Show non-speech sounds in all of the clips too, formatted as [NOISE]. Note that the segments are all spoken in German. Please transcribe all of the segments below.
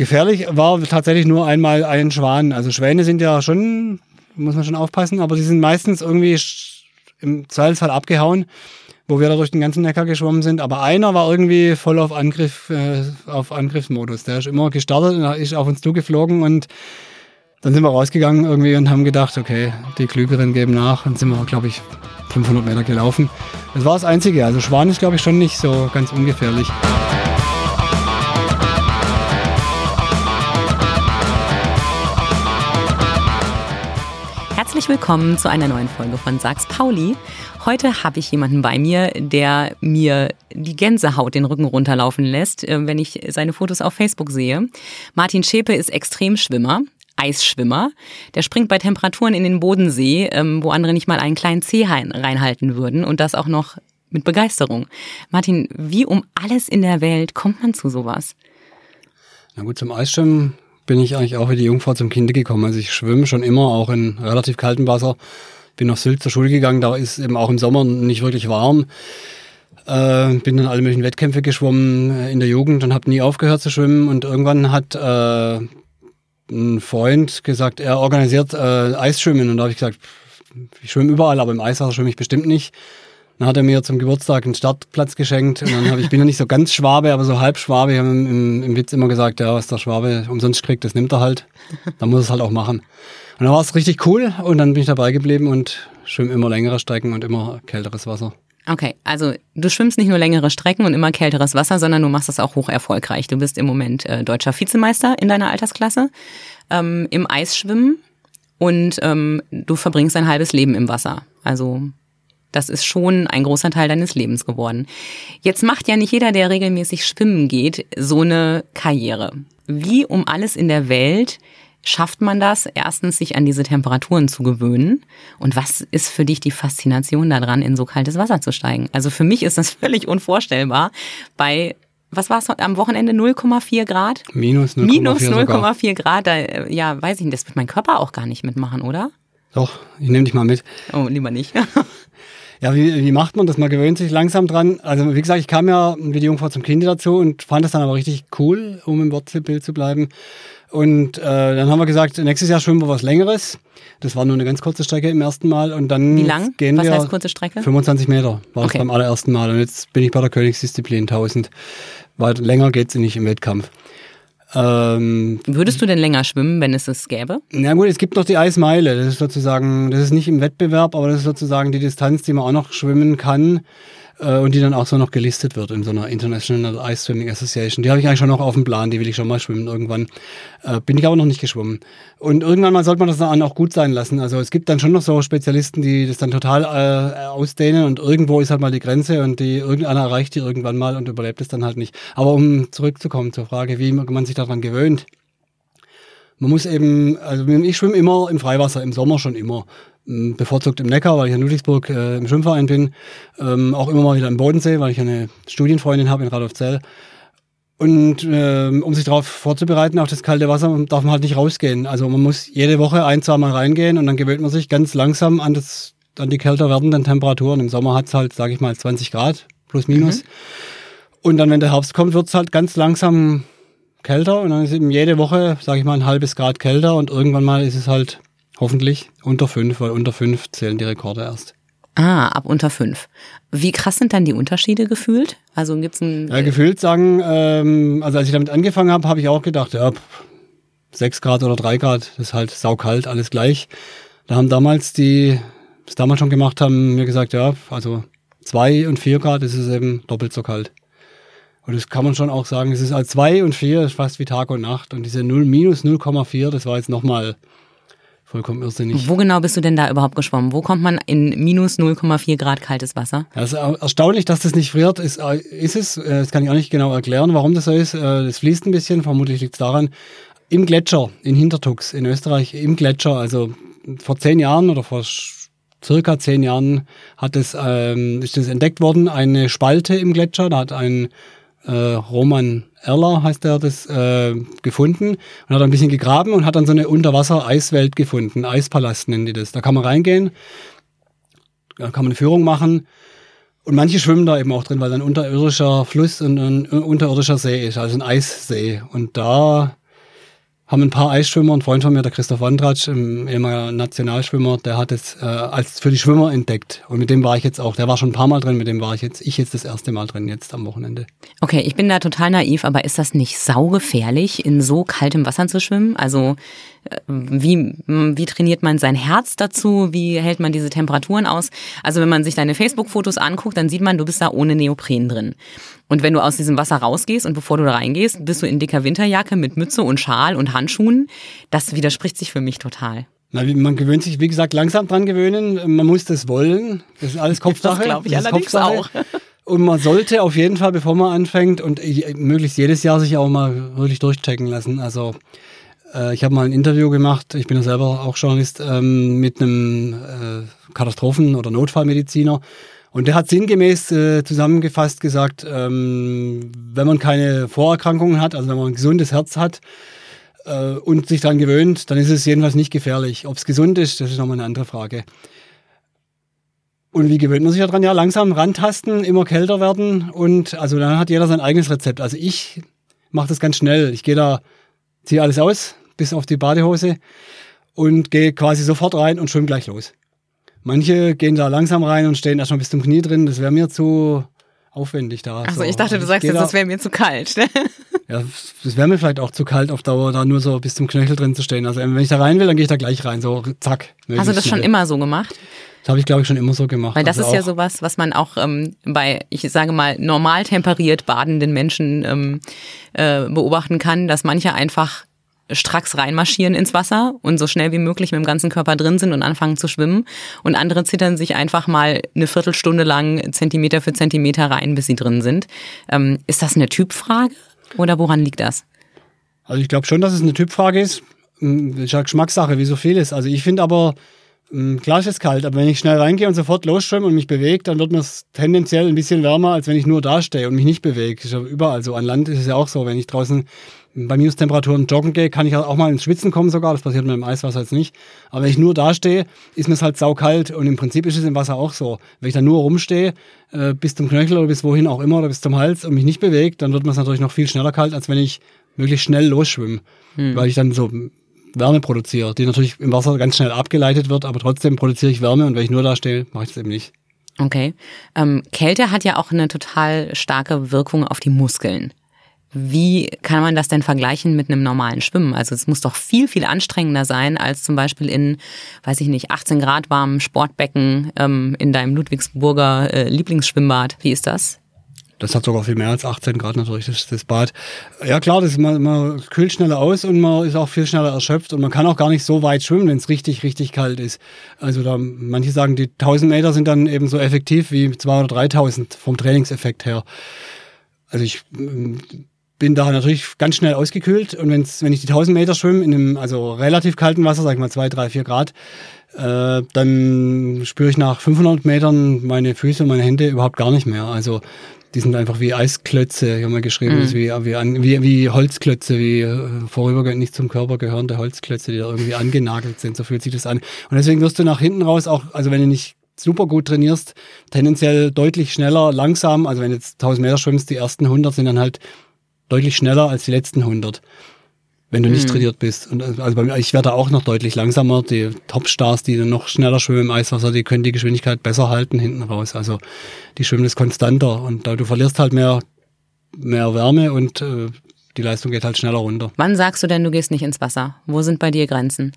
Gefährlich war tatsächlich nur einmal ein Schwan. Also Schwäne sind ja schon, muss man schon aufpassen, aber sie sind meistens irgendwie im Zweifelsfall abgehauen, wo wir da durch den ganzen Neckar geschwommen sind. Aber einer war irgendwie voll auf Angriff, äh, auf Angriffsmodus. Der ist immer gestartet und ist auf uns zugeflogen und dann sind wir rausgegangen irgendwie und haben gedacht, okay, die Klügeren geben nach und sind wir, glaube ich, 500 Meter gelaufen. Das war das Einzige. Also Schwan ist, glaube ich, schon nicht so ganz ungefährlich. Herzlich willkommen zu einer neuen Folge von Sags Pauli. Heute habe ich jemanden bei mir, der mir die Gänsehaut den Rücken runterlaufen lässt, äh, wenn ich seine Fotos auf Facebook sehe. Martin Schäpe ist Extremschwimmer. Eisschwimmer. Der springt bei Temperaturen in den Bodensee, ähm, wo andere nicht mal einen kleinen Zeh reinhalten würden und das auch noch mit Begeisterung. Martin, wie um alles in der Welt kommt man zu sowas? Na gut, zum Eisschwimmen bin ich eigentlich auch wie die Jungfrau zum Kinde gekommen. Also ich schwimme schon immer, auch in relativ kaltem Wasser. Bin nach Sylt zur Schule gegangen, da ist eben auch im Sommer nicht wirklich warm. Äh, bin dann alle möglichen Wettkämpfe geschwommen äh, in der Jugend und habe nie aufgehört zu schwimmen. Und irgendwann hat äh, ein Freund gesagt, er organisiert äh, Eisschwimmen. Und da habe ich gesagt, ich schwimme überall, aber im Eiswasser schwimme ich bestimmt nicht. Dann hat er mir zum Geburtstag einen Startplatz geschenkt und dann habe ich bin ja nicht so ganz Schwabe, aber so halb Schwabe. Ich habe im, im, Witz immer gesagt, ja, was der Schwabe umsonst kriegt, das nimmt er halt. Dann muss es halt auch machen. Und dann war es richtig cool und dann bin ich dabei geblieben und schwimme immer längere Strecken und immer kälteres Wasser. Okay, also du schwimmst nicht nur längere Strecken und immer kälteres Wasser, sondern du machst das auch hoch erfolgreich. Du bist im Moment äh, deutscher Vizemeister in deiner Altersklasse ähm, im Eisschwimmen und ähm, du verbringst ein halbes Leben im Wasser. Also das ist schon ein großer Teil deines Lebens geworden. Jetzt macht ja nicht jeder, der regelmäßig schwimmen geht, so eine Karriere. Wie um alles in der Welt schafft man das, erstens sich an diese Temperaturen zu gewöhnen? Und was ist für dich die Faszination daran, in so kaltes Wasser zu steigen? Also für mich ist das [LAUGHS] völlig unvorstellbar, bei was war es am Wochenende 0,4 Grad? Minus 0,4 Minus 0,4 Grad, da, ja, weiß ich nicht, das wird mein Körper auch gar nicht mitmachen, oder? Doch, ich nehme dich mal mit. Oh, lieber nicht. [LAUGHS] Ja, wie, wie macht man das? Man gewöhnt sich langsam dran. Also wie gesagt, ich kam ja wie die Jungfrau zum Kind dazu und fand das dann aber richtig cool, um im Wortbild zu bleiben. Und äh, dann haben wir gesagt, nächstes Jahr schwimmen wir was Längeres. Das war nur eine ganz kurze Strecke im ersten Mal. Und dann Wie lang? gehen was wir heißt kurze Strecke? 25 Meter war okay. das beim allerersten Mal. Und jetzt bin ich bei der Königsdisziplin 1000. Weil länger geht's nicht im Wettkampf. Ähm, Würdest du denn länger schwimmen, wenn es es gäbe? Na gut, es gibt noch die Eismeile. Das ist sozusagen, das ist nicht im Wettbewerb, aber das ist sozusagen die Distanz, die man auch noch schwimmen kann äh, und die dann auch so noch gelistet wird in so einer International Ice Swimming Association. Die habe ich eigentlich schon noch auf dem Plan, die will ich schon mal schwimmen irgendwann. Äh, bin ich aber noch nicht geschwommen. Und irgendwann mal sollte man das dann auch gut sein lassen. Also es gibt dann schon noch so Spezialisten, die das dann total äh, ausdehnen und irgendwo ist halt mal die Grenze und die irgendeiner erreicht die irgendwann mal und überlebt es dann halt nicht. Aber um zurückzukommen zur Frage, wie man sich daran gewöhnt. Man muss eben, also ich schwimme immer im Freiwasser, im Sommer schon immer bevorzugt im Neckar, weil ich in Ludwigsburg äh, im Schwimmverein bin. Ähm, auch immer mal wieder im Bodensee, weil ich eine Studienfreundin habe in Radolfzell. Und ähm, um sich darauf vorzubereiten, auf das kalte Wasser, darf man halt nicht rausgehen. Also man muss jede Woche ein, zwei Mal reingehen und dann gewöhnt man sich ganz langsam an, das, an die kälter werdenden Temperaturen. Im Sommer hat es halt, sage ich mal, 20 Grad plus minus. Mhm. Und dann, wenn der Herbst kommt, wird es halt ganz langsam kälter und dann ist eben jede Woche, sage ich mal, ein halbes Grad kälter und irgendwann mal ist es halt Hoffentlich unter fünf, weil unter fünf zählen die Rekorde erst. Ah, ab unter fünf. Wie krass sind dann die Unterschiede gefühlt? Also gibt's ein. Ja, gefühlt sagen, ähm, also als ich damit angefangen habe, habe ich auch gedacht, ja, sechs Grad oder drei Grad, das ist halt saukalt, alles gleich. Da haben damals die, das damals schon gemacht haben, mir gesagt, ja, also zwei und vier Grad ist es eben doppelt so kalt. Und das kann man schon auch sagen, es ist als zwei und vier ist fast wie Tag und Nacht. Und diese 0 minus 0,4, das war jetzt nochmal Vollkommen irrsinnig. Wo genau bist du denn da überhaupt geschwommen? Wo kommt man in minus 0,4 Grad kaltes Wasser? Also erstaunlich, dass das nicht friert, ist, äh, ist es. Äh, das kann ich auch nicht genau erklären, warum das so ist. Es äh, fließt ein bisschen, vermutlich liegt es daran. Im Gletscher, in Hintertux, in Österreich, im Gletscher, also vor zehn Jahren oder vor circa zehn Jahren hat es, ähm, ist das entdeckt worden, eine Spalte im Gletscher. Da hat ein äh, Roman Erler heißt er das, äh, gefunden und hat ein bisschen gegraben und hat dann so eine Unterwasser-Eiswelt gefunden. Eispalast nennen die das. Da kann man reingehen, da kann man eine Führung machen. Und manche schwimmen da eben auch drin, weil ein unterirdischer Fluss und ein unterirdischer See ist, also ein Eissee. Und da haben ein paar Eisschwimmer, ein Freund von mir, der Christoph Wandratsch, ein ehemaliger Nationalschwimmer, der hat es äh, als für die Schwimmer entdeckt. Und mit dem war ich jetzt auch. Der war schon ein paar Mal drin, mit dem war ich jetzt, ich jetzt das erste Mal drin, jetzt am Wochenende. Okay, ich bin da total naiv, aber ist das nicht saugefährlich, in so kaltem Wasser zu schwimmen? Also äh, wie, wie trainiert man sein Herz dazu? Wie hält man diese Temperaturen aus? Also wenn man sich deine Facebook-Fotos anguckt, dann sieht man, du bist da ohne Neopren drin. Und wenn du aus diesem Wasser rausgehst und bevor du da reingehst, bist du in dicker Winterjacke mit Mütze und Schal und Handschuhen. Das widerspricht sich für mich total. Na, man gewöhnt sich, wie gesagt, langsam dran gewöhnen. Man muss das wollen. Das ist alles [LAUGHS] Kopfsache. Das glaube ich das allerdings auch. [LAUGHS] Und man sollte auf jeden Fall, bevor man anfängt und möglichst jedes Jahr sich auch mal wirklich durchchecken lassen. Also äh, ich habe mal ein Interview gemacht, ich bin ja selber auch Journalist, ähm, mit einem äh, Katastrophen- oder Notfallmediziner. Und der hat sinngemäß äh, zusammengefasst gesagt, ähm, wenn man keine Vorerkrankungen hat, also wenn man ein gesundes Herz hat äh, und sich daran gewöhnt, dann ist es jedenfalls nicht gefährlich. Ob es gesund ist, das ist nochmal eine andere Frage. Und wie gewöhnt man sich daran? Ja, langsam rantasten, immer kälter werden und also dann hat jeder sein eigenes Rezept. Also ich mache das ganz schnell. Ich gehe da, ziehe alles aus, bis auf die Badehose und gehe quasi sofort rein und schwimme gleich los. Manche gehen da langsam rein und stehen erstmal bis zum Knie drin. Das wäre mir zu aufwendig da. Also so. ich dachte, du sagst jetzt, da, das wäre mir zu kalt. Ja, das wäre mir vielleicht auch zu kalt auf Dauer, da nur so bis zum Knöchel drin zu stehen. Also wenn ich da rein will, dann gehe ich da gleich rein, so zack. Hast du das schnell. schon immer so gemacht? Das habe ich, glaube ich, schon immer so gemacht. Weil das also ist ja sowas, was man auch ähm, bei, ich sage mal, normal temperiert badenden Menschen ähm, äh, beobachten kann, dass manche einfach stracks reinmarschieren ins Wasser und so schnell wie möglich mit dem ganzen Körper drin sind und anfangen zu schwimmen. Und andere zittern sich einfach mal eine Viertelstunde lang Zentimeter für Zentimeter rein, bis sie drin sind. Ähm, ist das eine Typfrage oder woran liegt das? Also ich glaube schon, dass es eine Typfrage ist. Hm, das ist Geschmackssache, wie so vieles. Also ich finde aber, hm, Klar ist es kalt, aber wenn ich schnell reingehe und sofort losschwimme und mich bewege, dann wird mir es tendenziell ein bisschen wärmer, als wenn ich nur da stehe und mich nicht bewege. Ist ja überall so. An Land ist es ja auch so. Wenn ich draußen bei Minustemperaturen joggen gehe, kann ich auch mal ins Schwitzen kommen sogar. Das passiert mit dem Eiswasser jetzt nicht. Aber wenn ich nur da stehe, ist mir es halt saukalt. Und im Prinzip ist es im Wasser auch so. Wenn ich da nur rumstehe, äh, bis zum Knöchel oder bis wohin auch immer oder bis zum Hals und mich nicht bewegt, dann wird mir es natürlich noch viel schneller kalt, als wenn ich möglichst schnell losschwimme. Hm. Weil ich dann so Wärme produziere, die natürlich im Wasser ganz schnell abgeleitet wird, aber trotzdem produziere ich Wärme und wenn ich nur da stehe, mache ich das eben nicht. Okay. Ähm, Kälte hat ja auch eine total starke Wirkung auf die Muskeln. Wie kann man das denn vergleichen mit einem normalen Schwimmen? Also es muss doch viel, viel anstrengender sein, als zum Beispiel in, weiß ich nicht, 18 Grad warmen Sportbecken ähm, in deinem Ludwigsburger äh, Lieblingsschwimmbad. Wie ist das? Das hat sogar viel mehr als 18 Grad natürlich, das, das Bad. Ja klar, das, man, man kühlt schneller aus und man ist auch viel schneller erschöpft und man kann auch gar nicht so weit schwimmen, wenn es richtig, richtig kalt ist. Also da, manche sagen, die 1000 Meter sind dann eben so effektiv wie 2 oder 3000 vom Trainingseffekt her. Also ich bin da natürlich ganz schnell ausgekühlt und wenn's, wenn ich die 1000 Meter schwimme in einem also relativ kalten Wasser, sag ich mal 2, 3, 4 Grad, äh, dann spüre ich nach 500 Metern meine Füße und meine Hände überhaupt gar nicht mehr. Also die sind einfach wie Eisklötze, ich habe mal geschrieben, mhm. wie, wie, wie, wie Holzklötze, wie äh, vorübergehend nicht zum Körper gehörende Holzklötze, die da irgendwie angenagelt sind, so fühlt sich das an. Und deswegen wirst du nach hinten raus auch, also wenn du nicht super gut trainierst, tendenziell deutlich schneller, langsam, also wenn du jetzt 1000 Meter schwimmst, die ersten 100 sind dann halt deutlich schneller als die letzten 100, wenn du nicht mhm. trainiert bist. Und also bei mir, ich werde auch noch deutlich langsamer. Die Topstars, die dann noch schneller schwimmen im Eiswasser, die können die Geschwindigkeit besser halten hinten raus. Also die schwimmen es konstanter und da du verlierst halt mehr, mehr Wärme und äh, die Leistung geht halt schneller runter. Wann sagst du denn, du gehst nicht ins Wasser? Wo sind bei dir Grenzen?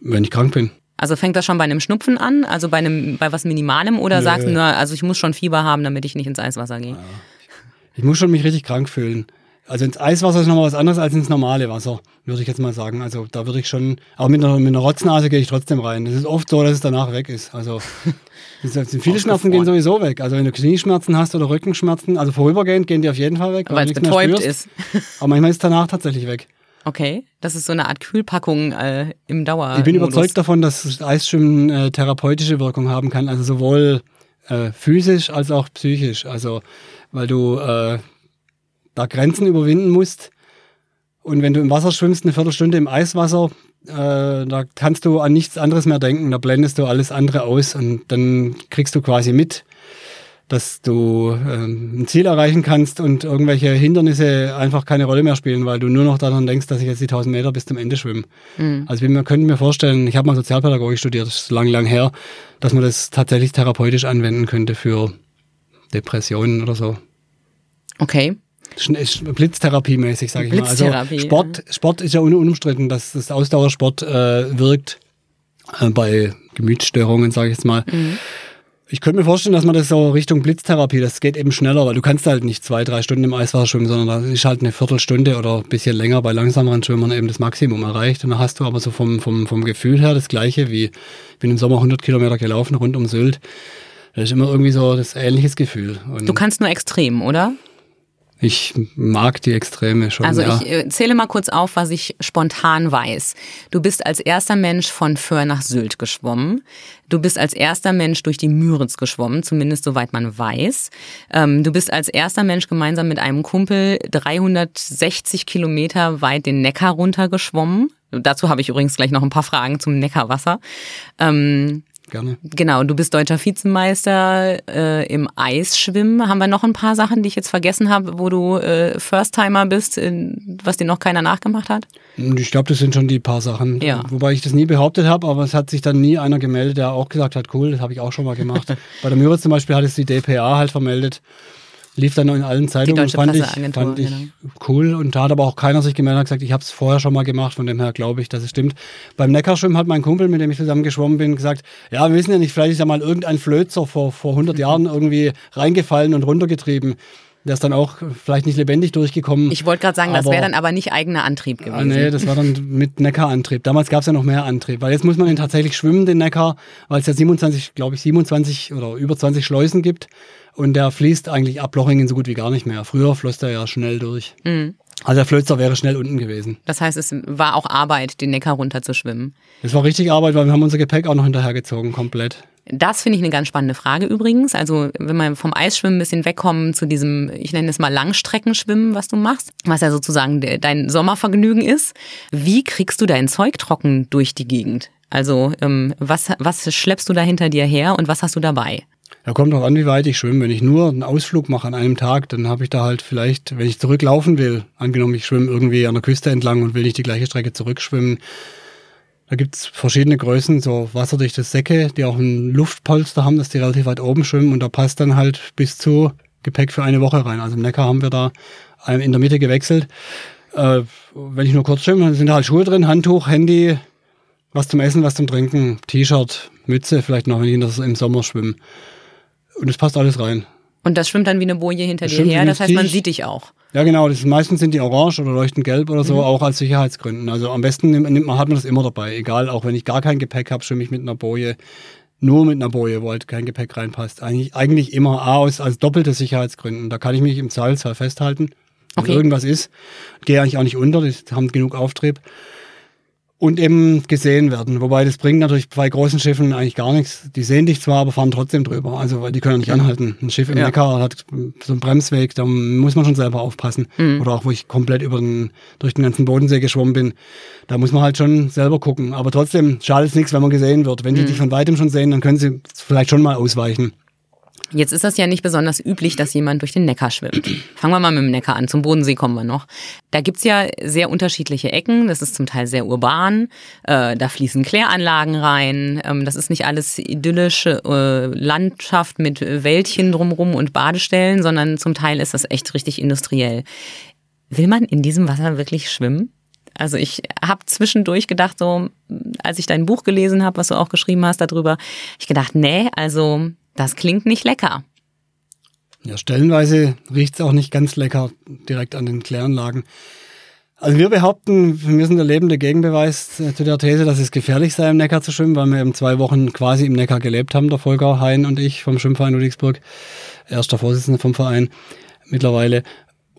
Wenn ich krank bin. Also fängt das schon bei einem Schnupfen an, also bei einem bei was Minimalem oder Nö. sagst du nur, also ich muss schon Fieber haben, damit ich nicht ins Eiswasser gehe? Ja. Ich muss schon mich richtig krank fühlen. Also ins Eiswasser ist nochmal was anderes als ins normale Wasser, würde ich jetzt mal sagen. Also da würde ich schon, aber mit einer, mit einer Rotznase gehe ich trotzdem rein. Es ist oft so, dass es danach weg ist. Also [LAUGHS] viele Schmerzen gehen sowieso weg. Also wenn du Knieschmerzen hast oder Rückenschmerzen, also vorübergehend gehen die auf jeden Fall weg. Weil es betäubt ist. Aber manchmal ist es danach tatsächlich weg. Okay, das ist so eine Art Kühlpackung äh, im Dauer. Ich bin überzeugt davon, dass Eisschwimmen äh, therapeutische Wirkung haben kann, also sowohl äh, physisch als auch psychisch. Also weil du äh, da Grenzen überwinden musst. Und wenn du im Wasser schwimmst, eine Viertelstunde im Eiswasser, äh, da kannst du an nichts anderes mehr denken. Da blendest du alles andere aus und dann kriegst du quasi mit, dass du ähm, ein Ziel erreichen kannst und irgendwelche Hindernisse einfach keine Rolle mehr spielen, weil du nur noch daran denkst, dass ich jetzt die 1000 Meter bis zum Ende schwimme. Mhm. Also wir könnten mir vorstellen, ich habe mal Sozialpädagogik studiert, das ist lang, lang her, dass man das tatsächlich therapeutisch anwenden könnte für Depressionen oder so. Okay. Blitztherapie-mäßig, sage ich mal. Also Sport, Sport ist ja unumstritten, dass das Ausdauersport äh, wirkt äh, bei Gemütsstörungen, sage ich jetzt mal. Mhm. Ich könnte mir vorstellen, dass man das so Richtung Blitztherapie, das geht eben schneller, weil du kannst halt nicht zwei, drei Stunden im Eiswasser schwimmen, sondern da ist halt eine Viertelstunde oder ein bisschen länger bei langsameren Schwimmern eben das Maximum erreicht. Und dann hast du aber so vom, vom, vom Gefühl her das Gleiche wie, ich bin im Sommer 100 Kilometer gelaufen rund um Sylt. Das ist immer irgendwie so das ähnliches Gefühl. Und du kannst nur extrem, oder? Ich mag die Extreme schon. Also ja. ich äh, zähle mal kurz auf, was ich spontan weiß. Du bist als erster Mensch von Föhr nach Sylt geschwommen. Du bist als erster Mensch durch die Müritz geschwommen, zumindest soweit man weiß. Ähm, du bist als erster Mensch gemeinsam mit einem Kumpel 360 Kilometer weit den Neckar runtergeschwommen. Dazu habe ich übrigens gleich noch ein paar Fragen zum Neckarwasser. Ähm, Gerne. Genau, du bist deutscher Vizemeister äh, im Eisschwimmen. Haben wir noch ein paar Sachen, die ich jetzt vergessen habe, wo du äh, First-Timer bist, in, was dir noch keiner nachgemacht hat? Ich glaube, das sind schon die paar Sachen. Ja. Wobei ich das nie behauptet habe, aber es hat sich dann nie einer gemeldet, der auch gesagt hat, cool, das habe ich auch schon mal gemacht. [LAUGHS] Bei der Müritz zum Beispiel hat es die DPA halt vermeldet lief dann noch in allen Zeitungen. Die fand ich, fand ich genau. cool. Und da hat aber auch keiner sich gemeldet und gesagt, ich habe es vorher schon mal gemacht. Von dem her glaube ich, dass es stimmt. Beim Neckarschwimmen hat mein Kumpel, mit dem ich zusammen geschwommen bin, gesagt, ja, wir wissen ja nicht, vielleicht ist ja mal irgendein Flözer vor, vor 100 Jahren irgendwie reingefallen und runtergetrieben. Der ist dann auch vielleicht nicht lebendig durchgekommen. Ich wollte gerade sagen, das wäre dann aber nicht eigener Antrieb gewesen. nee, das war dann mit Neckarantrieb. Damals gab es ja noch mehr Antrieb, weil jetzt muss man den tatsächlich schwimmen, den Neckar, weil es ja 27, glaube ich, 27 oder über 20 Schleusen gibt. Und der fließt eigentlich ab Lochingen so gut wie gar nicht mehr. Früher floss der ja schnell durch. Mhm. Also der Flözer wäre schnell unten gewesen. Das heißt, es war auch Arbeit, den Neckar runterzuschwimmen. Es war richtig Arbeit, weil wir haben unser Gepäck auch noch hinterhergezogen, komplett. Das finde ich eine ganz spannende Frage übrigens. Also wenn wir vom Eisschwimmen ein bisschen wegkommen zu diesem, ich nenne es mal Langstreckenschwimmen, was du machst, was ja sozusagen dein Sommervergnügen ist. Wie kriegst du dein Zeug trocken durch die Gegend? Also ähm, was, was schleppst du da hinter dir her und was hast du dabei? Ja, kommt auch an, wie weit ich schwimme. Wenn ich nur einen Ausflug mache an einem Tag, dann habe ich da halt vielleicht, wenn ich zurücklaufen will, angenommen, ich schwimme irgendwie an der Küste entlang und will nicht die gleiche Strecke zurückschwimmen, da gibt's verschiedene Größen, so wasserdichte Säcke, die auch ein Luftpolster haben, dass die relativ weit oben schwimmen und da passt dann halt bis zu Gepäck für eine Woche rein. Also im Neckar haben wir da in der Mitte gewechselt. Äh, wenn ich nur kurz schwimme, dann sind da halt Schuhe drin, Handtuch, Handy, was zum Essen, was zum Trinken, T-Shirt, Mütze, vielleicht noch, wenn ich im Sommer schwimme. Und es passt alles rein. Und das schwimmt dann wie eine Boje hinter das dir her, das heißt, man sieht dich auch. Ja, genau. Das, meistens sind die orange oder leuchtend gelb oder so, mhm. auch als Sicherheitsgründen. Also am besten nimmt man, hat man das immer dabei. Egal, auch wenn ich gar kein Gepäck habe, schwimme ich mit einer Boje. Nur mit einer Boje, wo halt kein Gepäck reinpasst. Eigentlich, eigentlich immer A aus als doppelte Sicherheitsgründen. Da kann ich mich im Zweifelsfall festhalten. Wenn okay. irgendwas ist, gehe eigentlich auch nicht unter, die haben genug Auftrieb und eben gesehen werden. Wobei das bringt natürlich bei großen Schiffen eigentlich gar nichts. Die sehen dich zwar, aber fahren trotzdem drüber. Also weil die können nicht anhalten. Ein Schiff im ja. Neckar hat so einen Bremsweg, da muss man schon selber aufpassen. Mhm. Oder auch wo ich komplett über den, durch den ganzen Bodensee geschwommen bin, da muss man halt schon selber gucken. Aber trotzdem schadet es nichts, wenn man gesehen wird. Wenn die mhm. dich von weitem schon sehen, dann können sie vielleicht schon mal ausweichen. Jetzt ist das ja nicht besonders üblich, dass jemand durch den Neckar schwimmt. Fangen wir mal mit dem Neckar an. Zum Bodensee kommen wir noch. Da gibt's ja sehr unterschiedliche Ecken. Das ist zum Teil sehr urban. Äh, da fließen Kläranlagen rein. Ähm, das ist nicht alles idyllische äh, Landschaft mit Wäldchen drumrum und Badestellen, sondern zum Teil ist das echt richtig industriell. Will man in diesem Wasser wirklich schwimmen? Also ich habe zwischendurch gedacht, so als ich dein Buch gelesen habe, was du auch geschrieben hast darüber, ich gedacht, nee, also das klingt nicht lecker. Ja, stellenweise riecht es auch nicht ganz lecker direkt an den Kläranlagen. Also wir behaupten, wir sind der lebende Gegenbeweis zu der These, dass es gefährlich sei, im Neckar zu schwimmen, weil wir eben zwei Wochen quasi im Neckar gelebt haben, der Volker Hein und ich vom Schwimmverein Ludwigsburg, erster Vorsitzender vom Verein mittlerweile.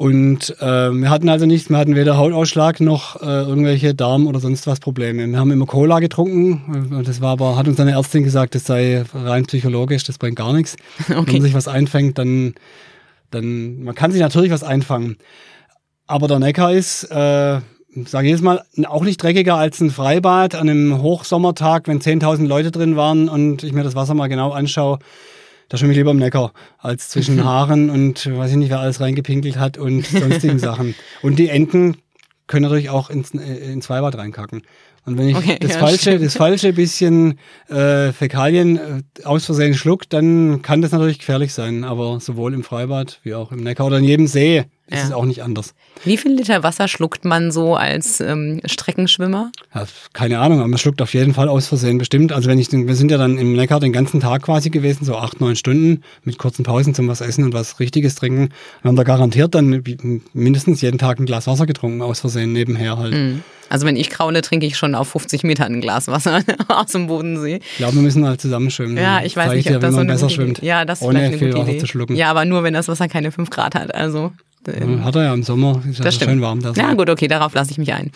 Und äh, wir hatten also nichts, wir hatten weder Hautausschlag noch äh, irgendwelche Darm- oder sonst was Probleme. Wir haben immer Cola getrunken, das war aber, hat uns eine Ärztin gesagt, das sei rein psychologisch, das bringt gar nichts. Okay. [LAUGHS] Wenn man sich was einfängt, dann, dann, man kann sich natürlich was einfangen. Aber der Neckar ist, äh, sage ich jetzt mal, auch nicht dreckiger als ein Freibad an einem Hochsommertag, wenn 10.000 Leute drin waren und ich mir das Wasser mal genau anschaue Da schwimme ich lieber im Neckar, als zwischen [LAUGHS] Haaren und weiß ich nicht, wer alles reingepinkelt hat und sonstigen [LAUGHS] Sachen. Und die Enten können natürlich auch ins, äh, ins Freibad reinkacken. Und wenn ich Okay, das, ja, falsche, das falsche bisschen äh, Fäkalien äh, aus Versehen schluckt, dann kann das natürlich gefährlich sein. Aber sowohl im Freibad wie auch im Neckar oder in jedem See ist Ja. es auch nicht anders. Wie viel Liter Wasser schluckt man so als ähm, Streckenschwimmer? Ja, keine Ahnung, aber man schluckt auf jeden Fall aus Versehen bestimmt. Also wenn ich, den, wir sind ja dann im Neckar den ganzen Tag quasi gewesen, so acht, neun Stunden mit kurzen Pausen zum was essen und was Richtiges trinken. Wir haben da garantiert dann mindestens jeden Tag ein Glas Wasser getrunken, aus Versehen nebenher halt. Mhm. Also wenn ich kraule, trinke ich schon auf 50 Metern ein Glas Wasser [LAUGHS] aus dem Bodensee. Ich glaube, wir müssen halt zusammenschwimmen. Ja, ich weiß Zeig nicht, dir, ob das so eine besser gute schwimmt. Ja, das ist ohne vielleicht eine viel gute Wasser Idee. zu schlucken. Ja, aber nur wenn das Wasser keine 5 Grad hat. Also Hat er ja im Sommer, ist ja das stimmt. schön warm. Da ja gut, okay, darauf lasse ich mich ein.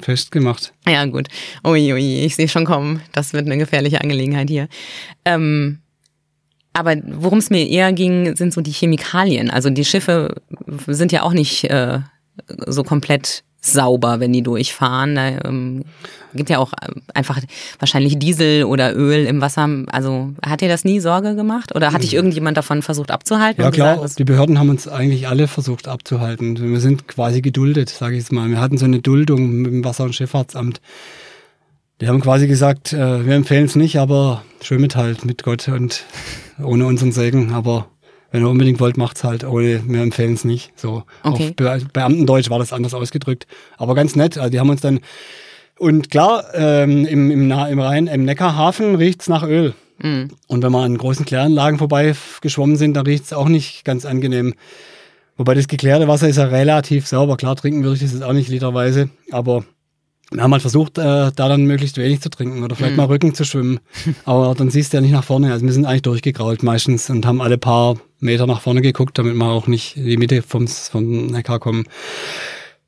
Festgemacht. Ja gut. Ui, ui, ich sehe schon kommen. Das wird eine gefährliche Angelegenheit hier. Ähm, aber worum es mir eher ging, sind so die Chemikalien. Also die Schiffe sind ja auch nicht äh, so komplett sauber, wenn die durchfahren. Da ähm, gibt ja auch äh, einfach wahrscheinlich Diesel oder Öl im Wasser. Also hat dir das nie Sorge gemacht? Oder hat dich irgendjemand davon versucht abzuhalten? Ja klar, gesagt, die Behörden haben uns eigentlich alle versucht abzuhalten. Wir sind quasi geduldet, sage ich jetzt mal. Wir hatten so eine Duldung mit dem Wasser- und Schifffahrtsamt. Die haben quasi gesagt, äh, wir empfehlen es nicht, aber schwimmet halt mit Gott und ohne unseren Segen. Aber wenn ihr unbedingt wollt, macht's halt. Ohne, wir empfehlen es nicht. So Okay. auf Be Beamtendeutsch war das anders ausgedrückt. Aber ganz nett. Also die haben uns dann und klar, ähm, im, im, Na- im Rhein, im Neckarhafen riecht's nach Öl. Mhm. Und wenn wir an großen Kläranlagen vorbei geschwommen sind, dann riecht's auch nicht ganz angenehm. Wobei das geklärte Wasser ist ja relativ sauber. Klar, trinken würde ich das jetzt auch nicht literweise, aber wir haben halt versucht, äh, da dann möglichst wenig zu trinken oder vielleicht mal Rücken zu schwimmen. [LAUGHS] Aber dann siehst du ja nicht nach vorne. Also wir sind eigentlich durchgegrault meistens und haben alle paar Meter nach vorne geguckt, damit wir auch nicht in die Mitte vom, vom Neckar kommen.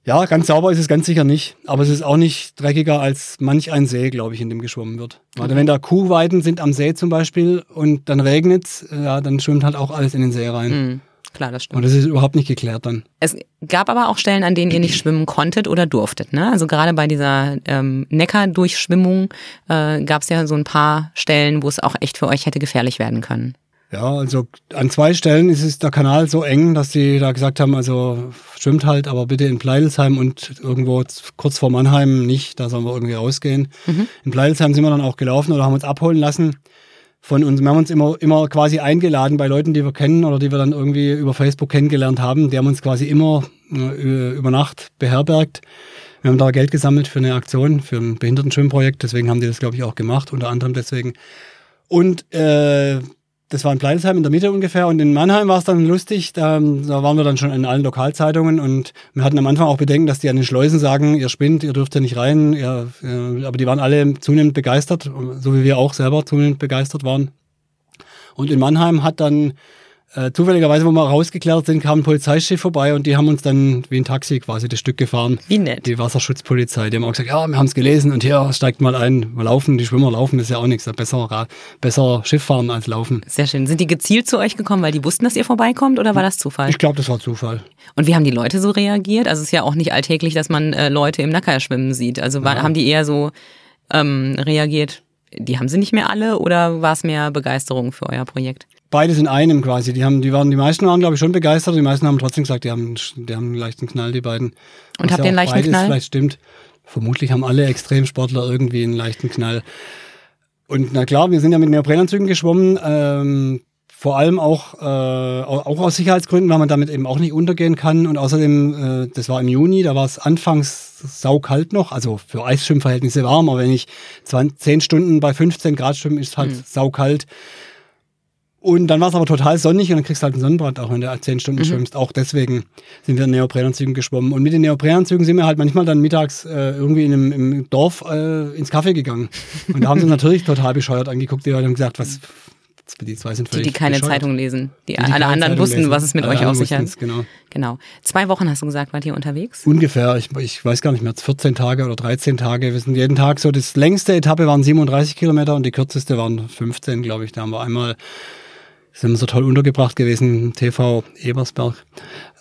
Ja, ganz sauber ist es ganz sicher nicht. Aber es ist auch nicht dreckiger als manch ein See, glaube ich, in dem geschwommen wird. Weil wenn da Kuhweiden sind am See zum Beispiel und dann regnet's, ja, dann schwimmt halt auch alles in den See rein. Mhm. Klar, das stimmt. Und das ist überhaupt nicht geklärt dann. Es gab aber auch Stellen, an denen ihr nicht schwimmen konntet oder durftet. Ne? Also gerade bei dieser ähm, Neckar-Durchschwimmung äh, gab es ja so ein paar Stellen, wo es auch echt für euch hätte gefährlich werden können. Ja, also an zwei Stellen ist es der Kanal so eng, dass die da gesagt haben, also schwimmt halt, aber bitte in Pleidelsheim und irgendwo kurz vor Mannheim nicht, da sollen wir irgendwie rausgehen. In Pleidelsheim sind wir dann auch gelaufen oder haben uns abholen lassen von uns. Wir haben uns immer, immer quasi eingeladen bei Leuten, die wir kennen oder die wir dann irgendwie über Facebook kennengelernt haben. Die haben uns quasi immer äh, über Nacht beherbergt. Wir haben da Geld gesammelt für eine Aktion, für ein Behindertenschwimmprojekt. Deswegen haben die das, glaube ich, auch gemacht, unter anderem deswegen. Und äh, das war in Pleidelsheim in der Mitte ungefähr. Und in Mannheim war es dann lustig. Da, da waren wir dann schon in allen Lokalzeitungen. Und wir hatten am Anfang auch Bedenken, dass die an den Schleusen sagen, ihr spinnt, ihr dürft hier nicht rein. Ihr, äh, aber die waren alle zunehmend begeistert, so wie wir auch selber zunehmend begeistert waren. Und in Mannheim hat dann äh, zufälligerweise, wo wir rausgeklärt sind, kam ein Polizeischiff vorbei und die haben uns dann wie ein Taxi quasi das Stück gefahren. Wie nett. Die Wasserschutzpolizei, die haben auch gesagt, ja, wir haben es gelesen und hier steigt mal ein. Wir laufen, die Schwimmer laufen, ist ja auch nichts. Besser, besser Schiff fahren als laufen. Sehr schön. Sind die gezielt zu euch gekommen, weil die wussten, dass ihr vorbeikommt oder war das Zufall? Ich glaube, das war Zufall. Und wie haben die Leute so reagiert? Also es ist ja auch nicht alltäglich, dass man äh, Leute im Nacker schwimmen sieht. Also war, haben die eher so ähm, reagiert, die haben sie nicht mehr alle oder war es mehr Begeisterung für euer Projekt? Beides in einem quasi. Die haben, die waren, die meisten waren, glaube ich, schon begeistert. Die meisten haben trotzdem gesagt, die haben, die haben einen leichten Knall, die beiden. Und Was habt ja ihr einen leichten beides Knall? Vielleicht stimmt. Vermutlich haben alle Extremsportler irgendwie einen leichten Knall. Und na klar, wir sind ja mit Neoprenanzügen geschwommen. Ähm, vor allem auch, äh, auch aus Sicherheitsgründen, weil man damit eben auch nicht untergehen kann. Und außerdem, äh, das war im Juni, da war es anfangs saukalt noch, also für Eisschwimmverhältnisse warm, aber wenn ich 20, 10 Stunden bei 15 Grad schwimme, ist halt saukalt. Und dann war es aber total sonnig und dann kriegst du halt einen Sonnenbrand, auch wenn du 10 Stunden schwimmst. Auch deswegen sind wir in Neoprenanzügen geschwommen. Und mit den Neoprenanzügen sind wir halt manchmal dann mittags äh, irgendwie in einem, im Dorf äh, ins Café gegangen. Und da haben sie uns natürlich total bescheuert angeguckt. Die Leute haben gesagt, was, die zwei sind Die, völlig die keine bescheuert. Zeitung lesen. Die, Die, die alle anderen Zeitung wussten, lesen. was es mit Alle euch auf sich hat. Genau. Genau. Zwei Wochen hast du gesagt, wart ihr unterwegs? Ungefähr, ich, ich weiß gar nicht mehr, 14 Tage oder 13 Tage. Wir sind jeden Tag so, das längste Etappe waren 37 Kilometer und die kürzeste waren 15, glaube ich. Da haben wir einmal, sind wir so toll untergebracht gewesen, TV Ebersberg.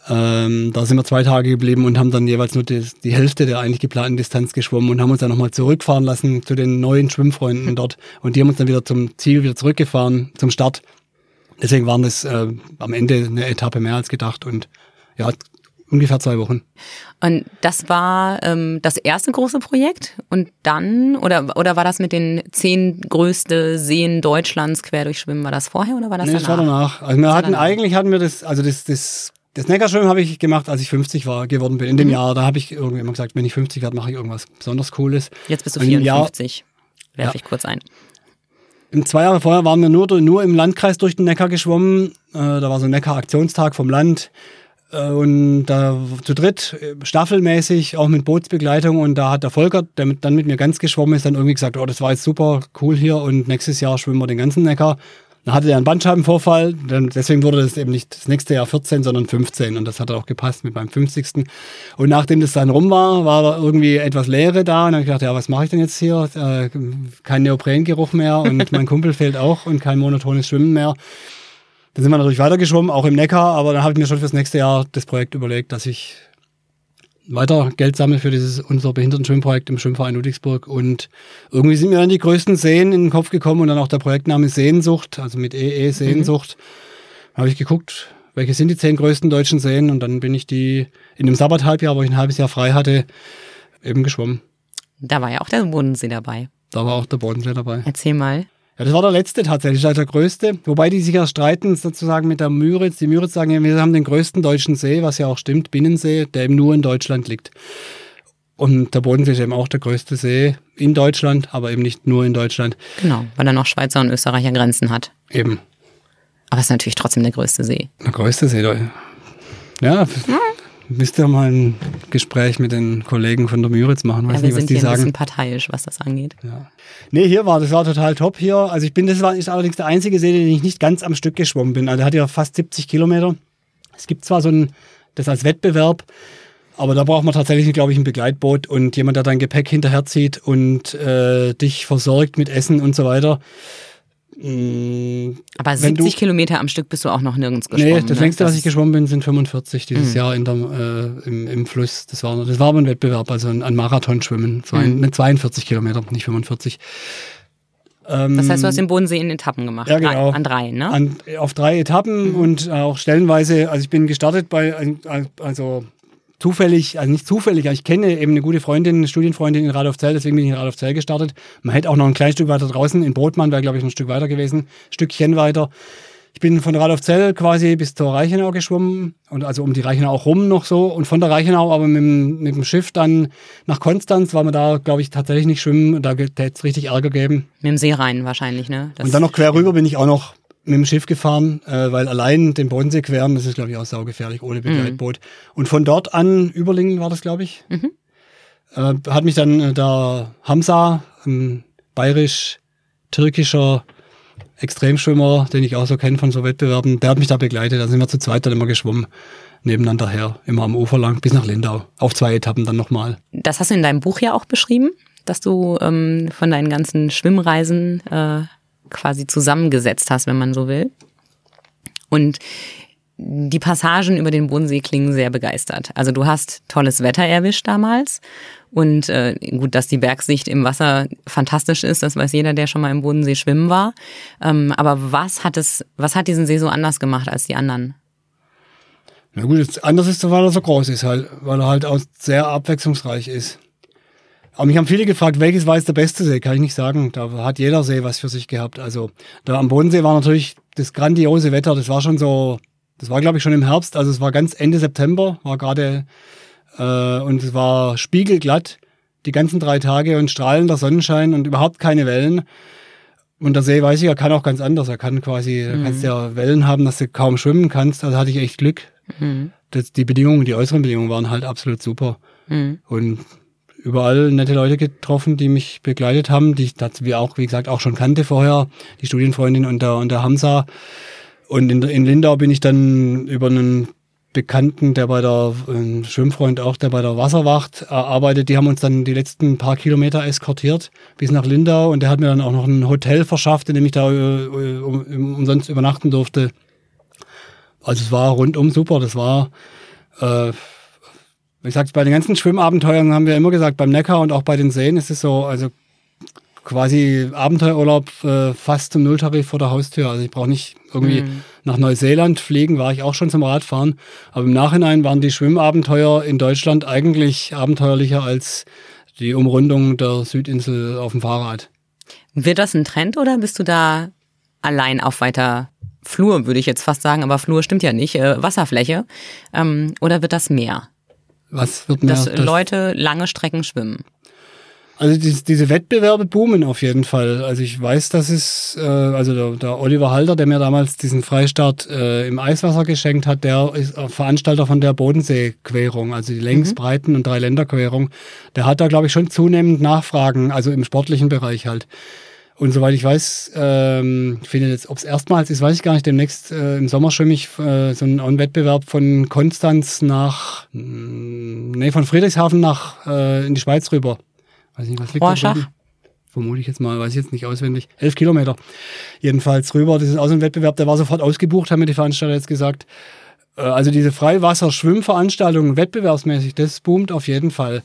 Ähm, da sind wir zwei Tage geblieben und haben dann jeweils nur die, die Hälfte der eigentlich geplanten Distanz geschwommen und haben uns dann nochmal zurückfahren lassen zu den neuen Schwimmfreunden dort. Und die haben uns dann wieder zum Ziel wieder zurückgefahren, zum Start. Deswegen waren das äh, am Ende eine Etappe mehr als gedacht und ja, ungefähr zwei Wochen. Und das war ähm, das erste große Projekt und dann, oder, oder war das mit den zehn größte Seen Deutschlands quer durchschwimmen, war das vorher oder war das nee, danach? das war danach. Also wir hatten, eigentlich hatten wir das, also das, das, das Neckarschwimmen habe ich gemacht, als ich 50 war, geworden bin. In dem mhm. Jahr, da habe ich irgendwie immer gesagt, wenn ich 50 werde, mache ich irgendwas besonders Cooles. Jetzt bist du 54, werfe ja. ich kurz ein. Im zwei Jahre vorher waren wir nur, nur im Landkreis durch den Neckar geschwommen. Äh, da war so ein Neckar-Aktionstag vom Land. Äh, und da zu dritt, äh, staffelmäßig, auch mit Bootsbegleitung. Und da hat der Volker, der mit, dann mit mir ganz geschwommen ist, dann irgendwie gesagt, oh, das war jetzt super cool hier und nächstes Jahr schwimmen wir den ganzen Neckar. Dann hatte er einen Bandscheibenvorfall, dann, deswegen wurde das eben nicht das nächste Jahr 14, sondern 15 und das hat auch gepasst mit meinem 50. Und nachdem das dann rum war, war da irgendwie etwas Leere da und dann habe ich gedacht, ja, was mache ich denn jetzt hier? Äh, kein Neoprengeruch mehr und mein Kumpel fehlt auch und kein monotones Schwimmen mehr. Dann sind wir natürlich weitergeschwommen, auch im Neckar, aber dann habe ich mir schon fürs nächste Jahr das Projekt überlegt, dass ich weiter Geld sammle für dieses unser Behindertenschwimmprojekt im Schwimmverein Ludwigsburg. Und irgendwie sind mir dann die größten Seen in den Kopf gekommen und dann auch der Projektname Sehnsucht, also mit EE Sehnsucht. Mhm. habe ich geguckt, welche sind die zehn größten deutschen Seen und dann bin ich die in dem Sabbathalbjahr, wo ich ein halbes Jahr frei hatte, eben geschwommen. Da war ja auch der Bodensee dabei. Da war auch der Bodensee dabei. Erzähl mal. Ja, das war der letzte tatsächlich, also der größte. Wobei die sich ja streiten sozusagen mit der Müritz. Die Müritz sagen ja, wir haben den größten deutschen See, was ja auch stimmt, Binnensee, der eben nur in Deutschland liegt. Und der Bodensee ist eben auch der größte See in Deutschland, aber eben nicht nur in Deutschland. Genau, weil er noch Schweizer und Österreicher Grenzen hat. Eben. Aber es ist natürlich trotzdem der größte See. Der größte See, ja. ja müsste mal ein Gespräch mit den Kollegen von der Müritz machen. Weiß ja, wir nicht, was sind die hier sagen. ein bisschen parteiisch, was das angeht. Ja. Nee, hier war, das war total top hier. Also ich bin, das war ist allerdings der einzige See, den ich nicht ganz am Stück geschwommen bin. Also der hat ja fast 70 Kilometer. Es gibt zwar so ein, das als Wettbewerb, aber da braucht man tatsächlich, glaube ich, ein Begleitboot und jemand, der dein Gepäck hinterherzieht und äh, dich versorgt mit Essen und so weiter. Mm, Aber 70 Kilometer am Stück bist du auch noch nirgends geschwommen. Nee, das ne? längste, das was ich geschwommen bin, sind 45 dieses mhm. Jahr in der, äh, im, im, Fluss. Das war, das war aber ein Wettbewerb, also ein, ein Marathonschwimmen. Zwei, mhm. 42 Kilometer, nicht 45. Ähm, das heißt, du hast den Bodensee in Etappen gemacht. Ja, genau. An drei, ne? An, auf drei Etappen mhm. und auch stellenweise, also ich bin gestartet bei, also zufällig, also nicht zufällig, aber ich kenne eben eine gute Freundin, eine Studienfreundin in Radolfzell, deswegen bin ich in Radolfzell gestartet. Man hätte auch noch ein kleines Stück weiter draußen, in Brotmann wäre, glaube ich, noch ein Stück weiter gewesen, ein Stückchen weiter. Ich bin von Radolfzell quasi bis zur Reichenau geschwommen und also um die Reichenau auch rum noch so und von der Reichenau aber mit, mit dem Schiff dann nach Konstanz, weil wir da, glaube ich, tatsächlich nicht schwimmen, da hätte es richtig Ärger geben. Mit dem See rein wahrscheinlich, ne? Das und dann noch quer rüber bin ich auch noch mit dem Schiff gefahren, äh, weil allein den Bodensee queren, das ist, glaube ich, auch saugefährlich ohne Begleitboot. Mhm. Und von dort an, Überlingen war das, glaube ich, mhm. äh, hat mich dann äh, der Hamza, ein bayerisch-türkischer Extremschwimmer, den ich auch so kenne von so Wettbewerben, der hat mich da begleitet. Da sind wir zu zweit dann immer geschwommen, nebeneinander her, immer am Ufer lang, bis nach Lindau. Auf zwei Etappen dann nochmal. Das hast du in deinem Buch ja auch beschrieben, dass du ähm, von deinen ganzen Schwimmreisen äh, quasi zusammengesetzt hast, wenn man so will. Und die Passagen über den Bodensee klingen sehr begeistert. Also du hast tolles Wetter erwischt damals und äh, gut, dass die Bergsicht im Wasser fantastisch ist, das weiß jeder, der schon mal im Bodensee schwimmen war. Ähm, aber was hat es, was hat diesen See so anders gemacht als die anderen? Na gut, anders ist, weil er so groß ist halt, weil er halt auch sehr abwechslungsreich ist. Aber mich haben viele gefragt, welches war jetzt der beste See? Kann ich nicht sagen. Da hat jeder See was für sich gehabt. Also da am Bodensee war natürlich das grandiose Wetter. Das war schon so, das war glaube ich schon im Herbst. Also es war ganz Ende September, war gerade äh, und es war spiegelglatt die ganzen drei Tage und strahlender Sonnenschein und überhaupt keine Wellen. Und der See, weiß ich, er kann auch ganz anders. Er kann quasi, mhm. kannst ja Wellen haben, dass du kaum schwimmen kannst. Also hatte ich echt Glück. Mhm. Das, die Bedingungen, die äußeren Bedingungen waren halt absolut super. Mhm. Und überall nette Leute getroffen, die mich begleitet haben, die ich wie auch, wie gesagt, auch schon kannte vorher, die Studienfreundin und der, und der Hamza. Und in, in Lindau bin ich dann über einen Bekannten, der bei der, ein Schwimmfreund auch, der bei der Wasserwacht äh, arbeitet, die haben uns dann die letzten paar Kilometer eskortiert bis nach Lindau und der hat mir dann auch noch ein Hotel verschafft, in dem ich da äh, um, umsonst übernachten durfte. Also es war rundum super, das war äh, wie gesagt, bei den ganzen Schwimmabenteuern haben wir immer gesagt, beim Neckar und auch bei den Seen ist es so, also quasi Abenteuerurlaub äh, fast zum Nulltarif vor der Haustür. Also ich brauche nicht irgendwie mhm. nach Neuseeland fliegen, war ich auch schon zum Radfahren. Aber im Nachhinein waren die Schwimmabenteuer in Deutschland eigentlich abenteuerlicher als die Umrundung der Südinsel auf dem Fahrrad. Wird das ein Trend oder bist du da allein auf weiter Flur, würde ich jetzt fast sagen, aber Flur stimmt ja nicht, äh, Wasserfläche? Ähm, oder wird das mehr? Was wird mehr? Dass das Leute lange Strecken schwimmen. Also die, diese Wettbewerbe boomen auf jeden Fall. Also ich weiß, dass es, äh, also der, der Oliver Halter, der mir damals diesen Freistart äh, im Eiswasser geschenkt hat, der ist Veranstalter von der Bodenseequerung, also die Längs-, mhm. Und Dreiländerquerung. Der hat da, glaube ich, schon zunehmend Nachfragen, also im sportlichen Bereich halt. Und soweit ich weiß, ähm, finde jetzt, ob es erstmals ist, weiß ich gar nicht. Demnächst äh, im Sommer schwimme ich äh, so einen, Wettbewerb von Konstanz nach, mh, nee, von Friedrichshafen nach äh, in die Schweiz rüber. Weiß nicht, was liegt Rorschach? da Vermute ich jetzt mal, weiß ich jetzt nicht auswendig. Elf Kilometer. Jedenfalls rüber. Das ist auch so ein Wettbewerb, der war sofort ausgebucht, haben mir die Veranstalter jetzt gesagt. Äh, also diese Freiwasser-Schwimmveranstaltungen wettbewerbsmäßig, das boomt auf jeden Fall.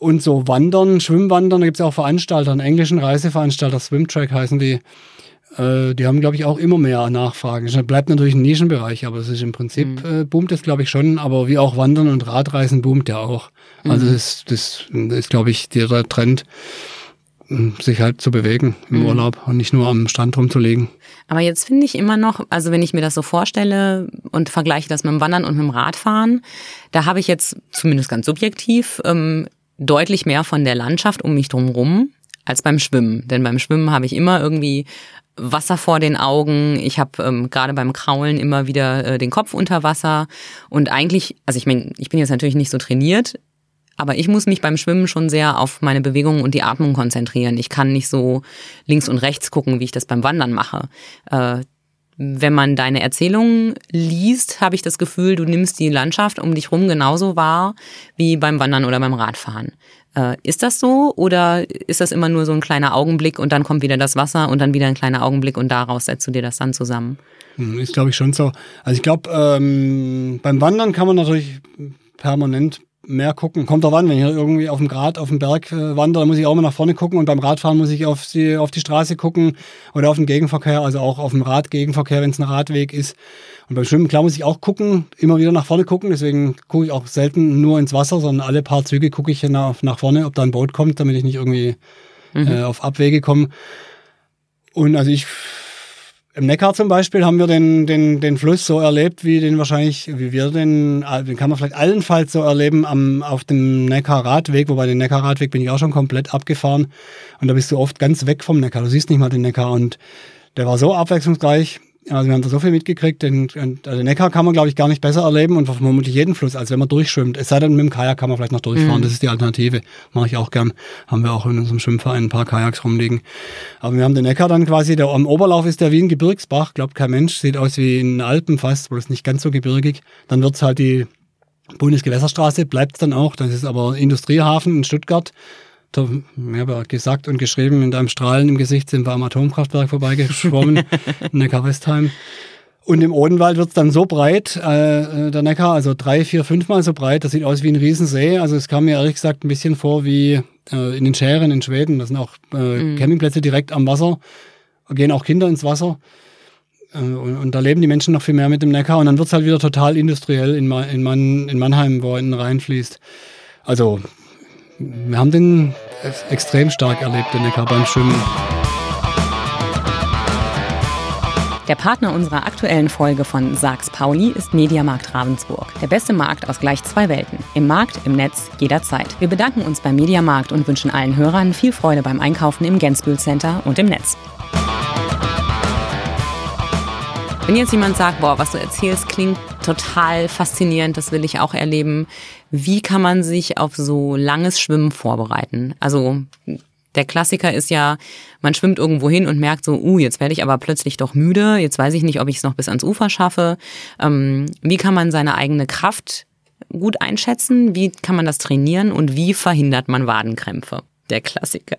Und so Wandern, Schwimmwandern, da gibt es auch Veranstalter, einen englischen Reiseveranstalter, Swimtrack heißen die. Äh, die haben, glaube ich, auch immer mehr Nachfragen. Das bleibt natürlich ein Nischenbereich, aber es ist im Prinzip, mhm. äh, boomt es, glaube ich, schon. Aber wie auch Wandern und Radreisen boomt ja auch. Also mhm. das, das, das ist, glaube ich, der Trend, sich halt zu bewegen im mhm. Urlaub und nicht nur am Strand rumzulegen. Aber jetzt finde ich immer noch, also wenn ich mir das so vorstelle und vergleiche das mit dem Wandern und mit dem Radfahren, da habe ich jetzt zumindest ganz subjektiv ähm, deutlich mehr von der Landschaft um mich drumherum als beim Schwimmen. Denn beim Schwimmen habe ich immer irgendwie Wasser vor den Augen. Ich habe ähm, gerade beim Kraulen immer wieder äh, den Kopf unter Wasser. Und eigentlich, also ich meine, ich bin jetzt natürlich nicht so trainiert, aber ich muss mich beim Schwimmen schon sehr auf meine Bewegungen und die Atmung konzentrieren. Ich kann nicht so links und rechts gucken, wie ich das beim Wandern mache. Äh, wenn man deine Erzählungen liest, habe ich das Gefühl, du nimmst die Landschaft um dich rum genauso wahr wie beim Wandern oder beim Radfahren. Äh, ist das so oder ist das immer nur so ein kleiner Augenblick und dann kommt wieder das Wasser und dann wieder ein kleiner Augenblick und daraus setzt du dir das dann zusammen? Hm, ist, glaube ich, schon so. Also ich glaube, ähm, beim Wandern kann man natürlich permanent mehr gucken. Kommt drauf an, wenn ich irgendwie auf dem Grat, auf dem Berg äh, wandere, muss ich auch immer nach vorne gucken und beim Radfahren muss ich auf die, auf die Straße gucken oder auf den Gegenverkehr, also auch auf dem Radgegenverkehr, wenn es ein Radweg ist. Und beim Schwimmen, klar, muss ich auch gucken, immer wieder nach vorne gucken. Deswegen gucke ich auch selten nur ins Wasser, sondern alle paar Züge gucke ich nach, nach vorne, ob da ein Boot kommt, damit ich nicht irgendwie mhm. äh, auf Abwege komme. Und also ich im Neckar zum Beispiel haben wir den, den, den Fluss so erlebt, wie den wahrscheinlich, wie wir den, äh, den kann man vielleicht allenfalls so erleben am, auf dem Neckar-Radweg, wobei den Neckar-Radweg bin ich auch schon komplett abgefahren. Und da bist du oft ganz weg vom Neckar. Du siehst nicht mal den Neckar. Und der war so abwechslungsreich, also wir haben da so viel mitgekriegt. Den, also Neckar kann man, glaube ich, gar nicht besser erleben und vermutlich jeden Fluss, als wenn man durchschwimmt. Es sei denn, mit dem Kajak kann man vielleicht noch durchfahren. Mhm. Das ist die Alternative. Mache ich auch gern. Haben wir auch in unserem Schwimmverein ein paar Kajaks rumliegen. Aber wir haben den Neckar dann quasi, der am Oberlauf ist der wie ein Gebirgsbach. Glaubt kein Mensch. Sieht aus wie in den Alpen fast, bloß nicht ganz so gebirgig. Dann wird's halt die Bundesgewässerstraße, bleibt dann auch. Das ist aber Industriehafen in Stuttgart ich habe gesagt und geschrieben, in deinem Strahlen im Gesicht sind wir am Atomkraftwerk vorbeigeschwommen, [LAUGHS] Neckar-Westheim. Und im Odenwald wird es dann so breit, äh, äh, der Neckar, also drei, vier, fünfmal so breit, das sieht aus wie ein Riesensee. Also es kam mir ehrlich gesagt ein bisschen vor wie äh, in den Schären in Schweden. Das sind auch äh, mhm. Campingplätze direkt am Wasser, gehen auch Kinder ins Wasser. Äh, und, und, da leben die Menschen noch viel mehr mit dem Neckar. Und dann wird es halt wieder total industriell in, in, Man in Mannheim, wo er innen reinfließt. Also wir haben den extrem stark erlebt, den Neckar beim Schwimmen. Der Partner unserer aktuellen Folge von Sachs Pauli ist Mediamarkt Ravensburg. Der beste Markt aus gleich zwei Welten. Im Markt, im Netz, jederzeit. Wir bedanken uns beim Mediamarkt und wünschen allen Hörern viel Freude beim Einkaufen im Gensbühl Center und im Netz. Wenn jetzt jemand sagt, boah, was du erzählst, klingt total faszinierend, das will ich auch erleben. Wie kann man sich auf so langes Schwimmen vorbereiten? Also der Klassiker ist ja, man schwimmt irgendwo hin und merkt so, uh, jetzt werde ich aber plötzlich doch müde, jetzt weiß ich nicht, ob ich es noch bis ans Ufer schaffe. Ähm, wie kann man seine eigene Kraft gut einschätzen? Wie kann man das trainieren und wie verhindert man Wadenkrämpfe? Der Klassiker.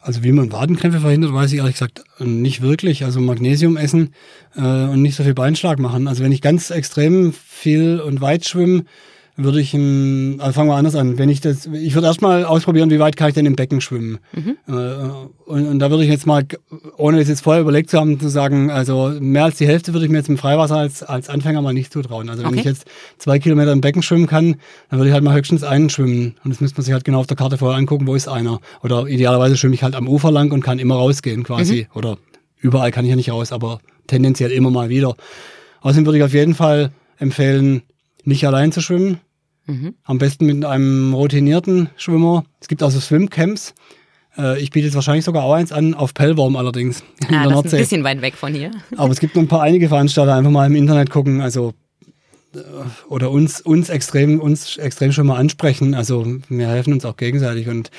Also wie man Wadenkrämpfe verhindert, weiß ich ehrlich gesagt nicht wirklich. Also Magnesium essen äh, und nicht so viel Beinschlag machen. Also wenn ich ganz extrem viel und weit schwimme, würde ich, im, also fangen wir anders an. Wenn ich das, ich würde erstmal ausprobieren, wie weit kann ich denn im Becken schwimmen. Mhm. Äh, und, und, da würde ich jetzt mal, ohne es jetzt vorher überlegt zu haben, zu sagen, also mehr als die Hälfte würde ich mir jetzt im Freiwasser als, als Anfänger mal nicht zutrauen. Also wenn okay. ich jetzt zwei Kilometer im Becken schwimmen kann, dann würde ich halt mal höchstens einen schwimmen. Und das müsste man sich halt genau auf der Karte vorher angucken, wo ist einer. Oder idealerweise schwimme ich halt am Ufer lang und kann immer rausgehen quasi. Mhm. Oder überall kann ich ja nicht raus, aber tendenziell immer mal wieder. Außerdem würde ich auf jeden Fall empfehlen, nicht allein zu schwimmen. Mhm. Am besten mit einem routinierten Schwimmer. Es gibt also Swimcamps. Äh, ich biete jetzt wahrscheinlich sogar auch eins an, auf Pellworm allerdings. [LAUGHS] In ah, der das ist ein bisschen weit weg von hier. Aber es gibt noch ein paar einige Veranstalter, einfach mal im Internet gucken. Also äh, oder uns, uns extrem, uns extrem schon mal ansprechen. Also wir helfen uns auch gegenseitig und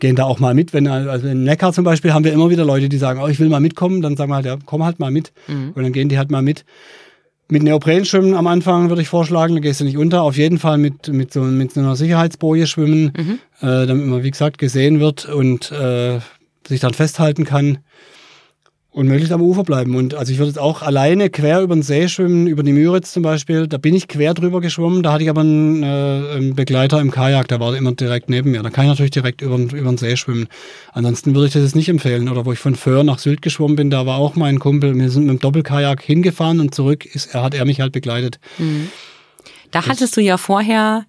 gehen da auch mal mit. Wenn, also in Neckar zum Beispiel haben wir immer wieder Leute, die sagen, oh, ich will mal mitkommen, dann sagen wir halt, ja, komm halt mal mit. Mhm. Und dann gehen die halt mal mit. Mit Neopren schwimmen am Anfang würde ich vorschlagen, da gehst du nicht unter. Auf jeden Fall mit, mit, so, mit einer Sicherheitsboje schwimmen, mhm. äh, damit man, wie gesagt, gesehen wird und äh, sich dann festhalten kann und möglichst am Ufer bleiben. Und also ich würde jetzt auch alleine quer über den See schwimmen, über die Müritz zum Beispiel. Da bin ich quer drüber geschwommen. Da hatte ich aber einen, äh, einen Begleiter im Kajak, der war immer direkt neben mir. Da kann ich natürlich direkt über, über den See schwimmen. Ansonsten würde ich das jetzt nicht empfehlen. Oder wo ich von Föhr nach Sylt geschwommen bin, da war auch mein Kumpel. Wir sind mit dem Doppelkajak hingefahren und zurück ist, er hat er mich halt begleitet. Mhm. Da hattest du ja vorher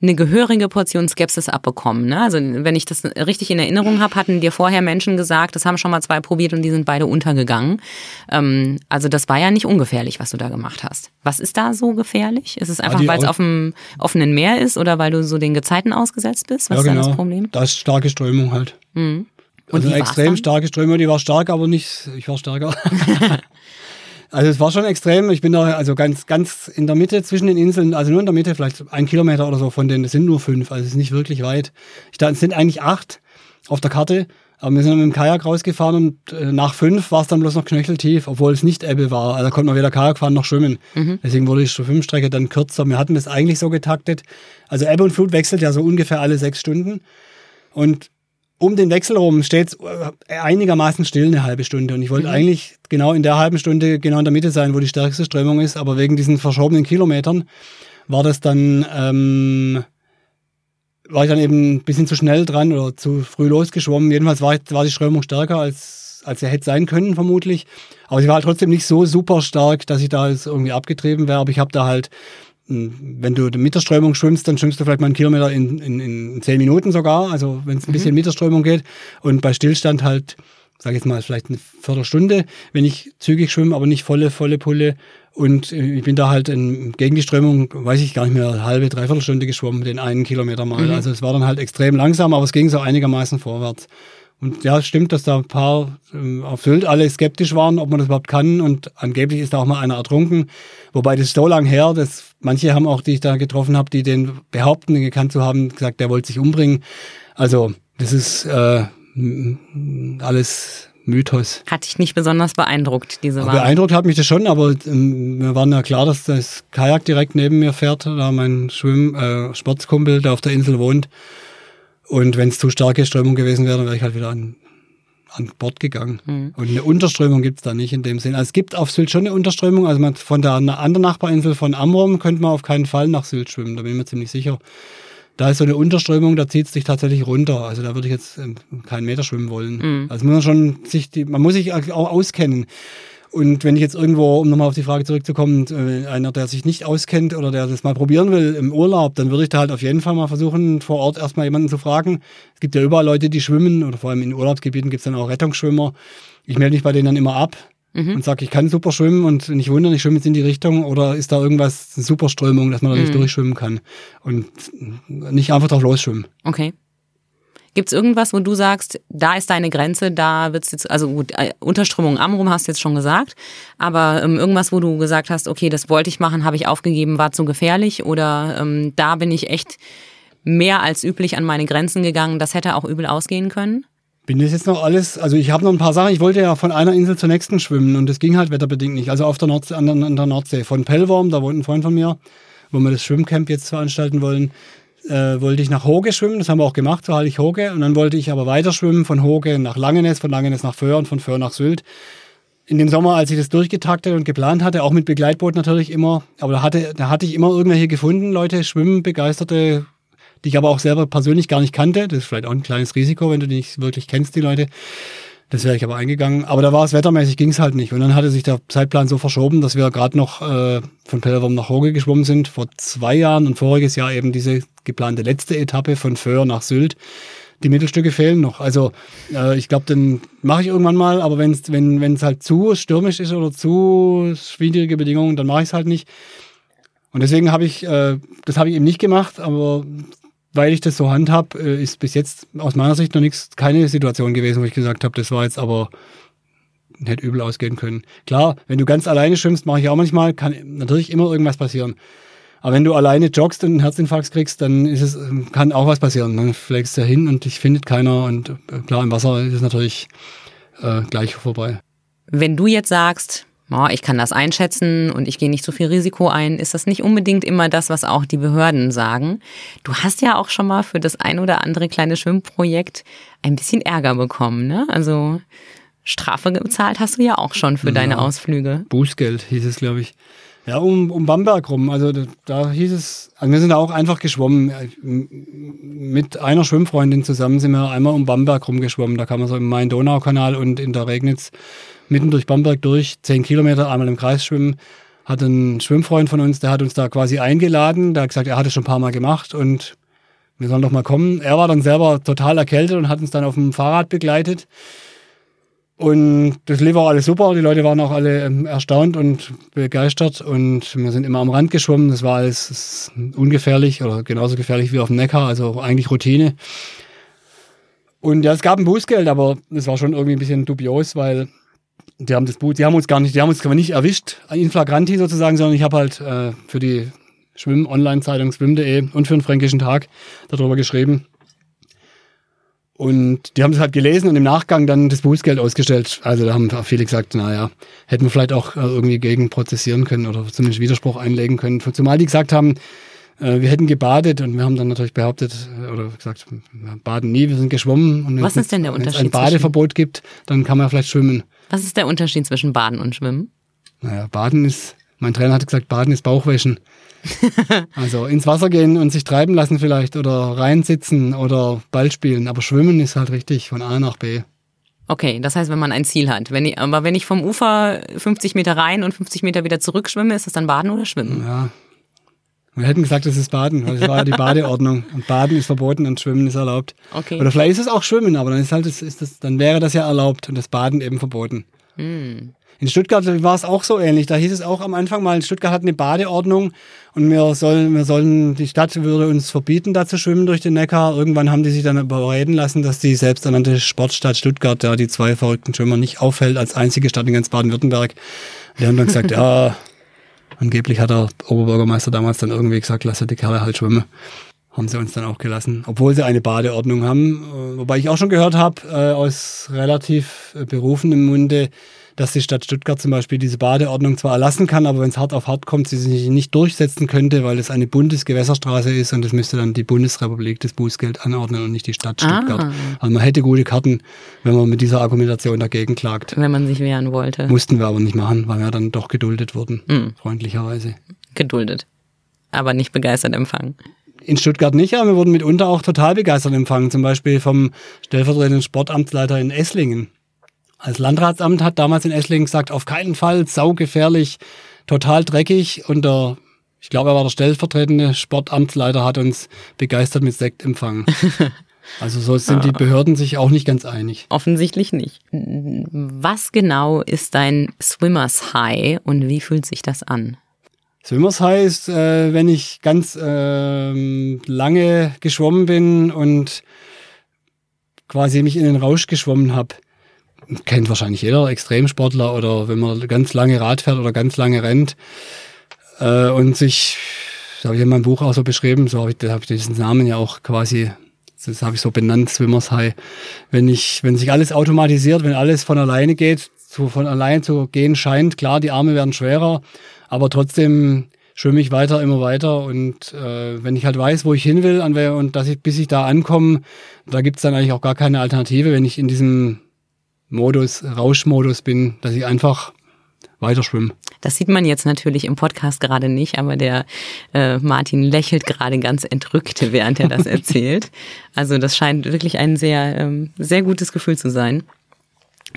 eine gehörige Portion Skepsis abbekommen. Ne? Also wenn ich das richtig in Erinnerung habe, hatten dir vorher Menschen gesagt, das haben schon mal zwei probiert und die sind beide untergegangen. Ähm, also das war ja nicht ungefährlich, was du da gemacht hast. Was ist da so gefährlich? Ist es einfach, weil es auf dem offenen Meer ist oder weil du so den Gezeiten ausgesetzt bist? Was ja, ist genau. da das Problem? Da ist starke Strömung halt. Mhm. Und also eine extrem starke Strömung, die war stark, aber nicht, ich war stärker. [LAUGHS] [LAUGHS] Also es war schon extrem. Ich bin da also ganz, ganz in der Mitte zwischen den Inseln, also nur in der Mitte, vielleicht ein Kilometer oder so von denen. Es sind nur fünf, also es ist nicht wirklich weit. Ich, da, es sind eigentlich acht auf der Karte. Aber wir sind dann mit dem Kajak rausgefahren und äh, nach fünf war es dann bloß noch knöcheltief, obwohl es nicht Ebbe war. Also da konnte man weder Kajak fahren noch schwimmen. Mhm. Deswegen wurde die Schwimmstrecke dann kürzer. Wir hatten das eigentlich so getaktet. Also Ebbe und Flut wechselt ja so ungefähr alle sechs Stunden. Und um den Wechsel rum steht es äh, einigermaßen still eine halbe Stunde. Und ich wollte mhm. eigentlich genau in der halben Stunde genau in der Mitte sein, wo die stärkste Strömung ist. Aber wegen diesen verschobenen Kilometern war das dann, ähm, war ich dann eben ein bisschen zu schnell dran oder zu früh losgeschwommen. Jedenfalls war, war die Strömung stärker, als, als sie hätte sein können, vermutlich. Aber sie war halt trotzdem nicht so super stark, dass ich da jetzt irgendwie abgetrieben wäre. Aber ich habe da halt wenn du mit der Strömung schwimmst, dann schwimmst du vielleicht mal einen Kilometer in, in, in zehn Minuten sogar, also wenn es ein mhm. bisschen mit der Strömung geht. Und bei Stillstand halt, sage ich jetzt mal, vielleicht eine Viertelstunde, wenn ich zügig schwimme, aber nicht volle, volle Pulle. Und äh, ich bin da halt in, gegen die Strömung, weiß ich gar nicht mehr, eine halbe, dreiviertel Stunde geschwommen, den einen Kilometer mal. Mhm. Also es war dann halt extrem langsam, aber es ging so einigermaßen vorwärts. Und ja, es stimmt, dass da ein paar auf Sylt alle skeptisch waren, ob man das überhaupt kann. Und angeblich ist da auch mal einer ertrunken. Wobei das ist so lang her, dass manche haben auch, die ich da getroffen habe, die den behaupten, den gekannt zu haben, gesagt, der wollte sich umbringen. Also das ist äh, alles Mythos. Hat dich nicht besonders beeindruckt, diese Wahl? Beeindruckt hat mich das schon, aber ähm, mir war ja klar, dass das Kajak direkt neben mir fährt, da mein Schwimm, äh, Sportskumpel, der auf der Insel wohnt. Und wenn es zu starke Strömung gewesen wäre, dann wäre ich halt wieder an, an Bord gegangen. Mhm. Und eine Unterströmung gibt es da nicht in dem Sinn. Also es gibt auf Sylt schon eine Unterströmung. Also man, von der anderen Nachbarinsel von Amrum könnte man auf keinen Fall nach Sylt schwimmen. Da bin ich mir ziemlich sicher. Da ist so eine Unterströmung, da zieht es sich tatsächlich runter. Also da würde ich jetzt ähm, keinen Meter schwimmen wollen. Mhm. Also muss man schon sich die, man muss sich auch auskennen. Und wenn ich jetzt irgendwo, um nochmal auf die Frage zurückzukommen, äh, einer, der sich nicht auskennt oder der das mal probieren will im Urlaub, dann würde ich da halt auf jeden Fall mal versuchen, vor Ort erstmal jemanden zu fragen. Es gibt ja überall Leute, die schwimmen oder vor allem in Urlaubsgebieten gibt es dann auch Rettungsschwimmer. Ich melde mich bei denen dann immer ab mhm. und sage, ich kann super schwimmen und nicht wundern, ich schwimme jetzt in die Richtung oder ist da irgendwas, eine Superströmung, dass man da nicht mhm. durchschwimmen kann und nicht einfach drauf losschwimmen. Okay. Gibt es irgendwas, wo du sagst, da ist deine Grenze, da wird es jetzt, also gut, äh, Unterströmung Amrum hast du jetzt schon gesagt, aber ähm, irgendwas, wo du gesagt hast, okay, das wollte ich machen, habe ich aufgegeben, war zu gefährlich oder ähm, da bin ich echt mehr als üblich an meine Grenzen gegangen, das hätte auch übel ausgehen können? Bin das jetzt noch alles, also ich habe noch ein paar Sachen, ich wollte ja von einer Insel zur nächsten schwimmen und das ging halt wetterbedingt nicht, also auf der Nordsee, an der, an der Nordsee, von Pellworm, da wohnt ein Freund von mir, wo wir das Schwimmcamp jetzt veranstalten wollen, äh, wollte ich nach Hoge schwimmen, das haben wir auch gemacht, so halte ich Hoge. Und dann wollte ich aber weiter schwimmen von Hoge nach Langenes, von Langenes nach Föhr und von Föhr nach Sylt. in dem Sommer, als ich das durchgetaktet und geplant hatte, auch mit Begleitboot natürlich immer, aber da hatte, da hatte ich immer irgendwelche gefunden, Leute, Schwimmbegeisterte, die ich aber auch selber persönlich gar nicht kannte. Das ist vielleicht auch ein kleines Risiko, wenn du die nicht wirklich kennst, die Leute. Das wäre ich aber eingegangen. Aber da war es wettermäßig, ging es halt nicht. Und dann hatte sich der Zeitplan so verschoben, dass wir gerade noch äh, von Pellerwurm nach Hoge geschwommen sind, vor zwei Jahren und voriges Jahr eben diese geplante letzte Etappe von Föhr nach Sylt die Mittelstücke fehlen noch. Also äh, ich glaube, dann mache ich irgendwann mal, aber wenn's, wenn es halt zu stürmisch ist oder zu schwierige Bedingungen, dann mache ich es halt nicht. Und deswegen habe ich, äh, das habe ich eben nicht gemacht, aber weil ich das so handhab, äh, ist bis jetzt aus meiner Sicht noch nichts, keine Situation gewesen, wo ich gesagt habe, das war jetzt aber hätte übel ausgehen können. Klar, wenn du ganz alleine schwimmst, mache ich auch manchmal, kann natürlich immer irgendwas passieren. Aber wenn du alleine joggst und einen Herzinfarkt kriegst, dann ist es, kann auch was passieren. Dann fliegst du hin und dich findet keiner und äh, klar, im Wasser ist es natürlich äh, gleich vorbei. Wenn du jetzt sagst, oh, ich kann das einschätzen und ich gehe nicht so viel Risiko ein, ist das nicht unbedingt immer das, was auch die Behörden sagen. Du hast ja auch schon mal für das ein oder andere kleine Schwimmprojekt ein bisschen Ärger bekommen, ne? Also Strafe gezahlt hast du ja auch schon für ja, deine Ausflüge. Bußgeld hieß es, glaube ich. Ja, um, um Bamberg rum. Also da, da hieß es, also wir sind da auch einfach geschwommen. Mit einer Schwimmfreundin zusammen sind wir einmal um Bamberg rumgeschwommen. Da kann man so im Main-Donau-Kanal und in der Regnitz mitten durch Bamberg durch, zehn Kilometer einmal im Kreis schwimmen. Hat ein Schwimmfreund von uns, der hat uns da quasi eingeladen. Der hat gesagt, er hat es schon ein paar Mal gemacht und wir sollen doch mal kommen. Er war dann selber total erkältet und hat uns dann auf dem Fahrrad begleitet. Und das lief auch alles super. Die Leute waren auch alle ähm, erstaunt und begeistert. Und wir sind immer am Rand geschwommen. Das war alles ungefährlich oder genauso gefährlich wie auf dem Neckar, also eigentlich Routine. Und ja, es gab ein Bußgeld, aber das war schon irgendwie ein bisschen dubios, weil die haben das Boot, die haben uns gar nicht, die haben uns nicht erwischt, in flagranti sozusagen, sondern ich habe halt äh, für die Schwimm-Online-Zeitung schwimm.de und für den Fränkischen Tag darüber geschrieben. Und die haben es halt gelesen und im Nachgang dann das Bußgeld ausgestellt. Also da haben viele gesagt, naja, hätten wir vielleicht auch äh, irgendwie gegen prozessieren können oder zumindest Widerspruch einlegen können. Zumal die gesagt haben, äh, wir hätten gebadet und wir haben dann natürlich behauptet äh, oder gesagt, wir baden nie, wir sind geschwommen. Und Was ist denn der Unterschied? Wenn es ein Badeverbot gibt, dann kann man vielleicht schwimmen. Was ist der Unterschied zwischen Baden und Schwimmen? Naja, Baden ist, mein Trainer hat gesagt, Baden ist Bauchwäschen. [LAUGHS] also ins Wasser gehen und sich treiben lassen vielleicht oder reinsitzen oder Ball spielen. Aber schwimmen ist halt richtig von A nach B. Okay, das heißt, wenn man ein Ziel hat. Wenn ich, aber wenn ich vom Ufer 50 Meter rein und 50 Meter wieder zurück schwimme, ist das dann Baden oder Schwimmen? Ja. Wir hätten gesagt, das ist Baden, weil das war ja die Badeordnung. [LAUGHS] Und Baden ist verboten und Schwimmen ist erlaubt. Okay. Oder vielleicht ist es auch Schwimmen, aber dann ist halt, das, ist das, dann wäre das ja erlaubt und das Baden eben verboten. Hm. In Stuttgart war es auch so ähnlich. Da hieß es auch am Anfang mal, Stuttgart hat eine Badeordnung und wir sollen, wir sollen, die Stadt würde uns verbieten, da zu schwimmen durch den Neckar. Irgendwann haben die sich dann überreden lassen, dass die selbsternannte Sportstadt Stuttgart, ja, die zwei verrückten Schwimmer nicht aufhält als einzige Stadt in ganz Baden-Württemberg. Die haben dann gesagt, [LAUGHS] ja, angeblich hat der Oberbürgermeister damals dann irgendwie gesagt, lasse die Kerle halt schwimmen haben sie uns dann auch gelassen, obwohl sie eine Badeordnung haben. Äh, wobei ich auch schon gehört habe, äh, aus relativ äh, berufenem Munde, dass die Stadt Stuttgart zum Beispiel diese Badeordnung zwar erlassen kann, aber wenn es hart auf hart kommt, sie sich nicht durchsetzen könnte, weil es eine Bundesgewässerstraße ist und es müsste dann die Bundesrepublik das Bußgeld anordnen und nicht die Stadt Stuttgart. Ah. Also man hätte gute Karten, wenn man mit dieser Argumentation dagegen klagt. Wenn man sich wehren wollte. Mussten wir aber nicht machen, weil wir dann doch geduldet wurden, mhm. freundlicherweise. Geduldet, aber nicht begeistert empfangen in Stuttgart nicht, aber wir wurden mitunter auch total begeistert empfangen. Zum Beispiel vom stellvertretenden Sportamtsleiter in Esslingen. Als Landratsamt hat damals in Esslingen gesagt, auf keinen Fall, saugefährlich, total dreckig. Und der, ich glaube, er war der stellvertretende Sportamtsleiter, hat uns begeistert mit Sekt empfangen. [LAUGHS] Also so sind die Behörden sich auch nicht ganz einig. Offensichtlich nicht. Was genau ist dein Swimmers High und wie fühlt sich das an? Swimmers High ist, äh, wenn ich ganz äh, lange geschwommen bin und quasi mich in den Rausch geschwommen habe kennt wahrscheinlich jeder Extremsportler oder wenn man ganz lange Rad fährt oder ganz lange rennt äh, und sich, das habe ich in meinem Buch auch so beschrieben, so habe ich, hab ich diesen Namen ja auch quasi, das habe ich so benannt, Swimmers High. Wenn ich, wenn sich alles automatisiert, wenn alles von alleine geht, zu, von allein zu gehen scheint, klar, die Arme werden schwerer, aber trotzdem schwimme ich weiter, immer weiter. Und äh, wenn ich halt weiß, wo ich hin will und dass ich, bis ich da ankomme, da gibt's dann eigentlich auch gar keine Alternative. Wenn ich in diesem Modus, Rauschmodus bin, dass ich einfach weiter schwimme. Das sieht man jetzt natürlich im Podcast gerade nicht, aber der äh, Martin lächelt gerade ganz entrückt, während er das [LAUGHS] erzählt. Also das scheint wirklich ein sehr, ähm, sehr gutes Gefühl zu sein.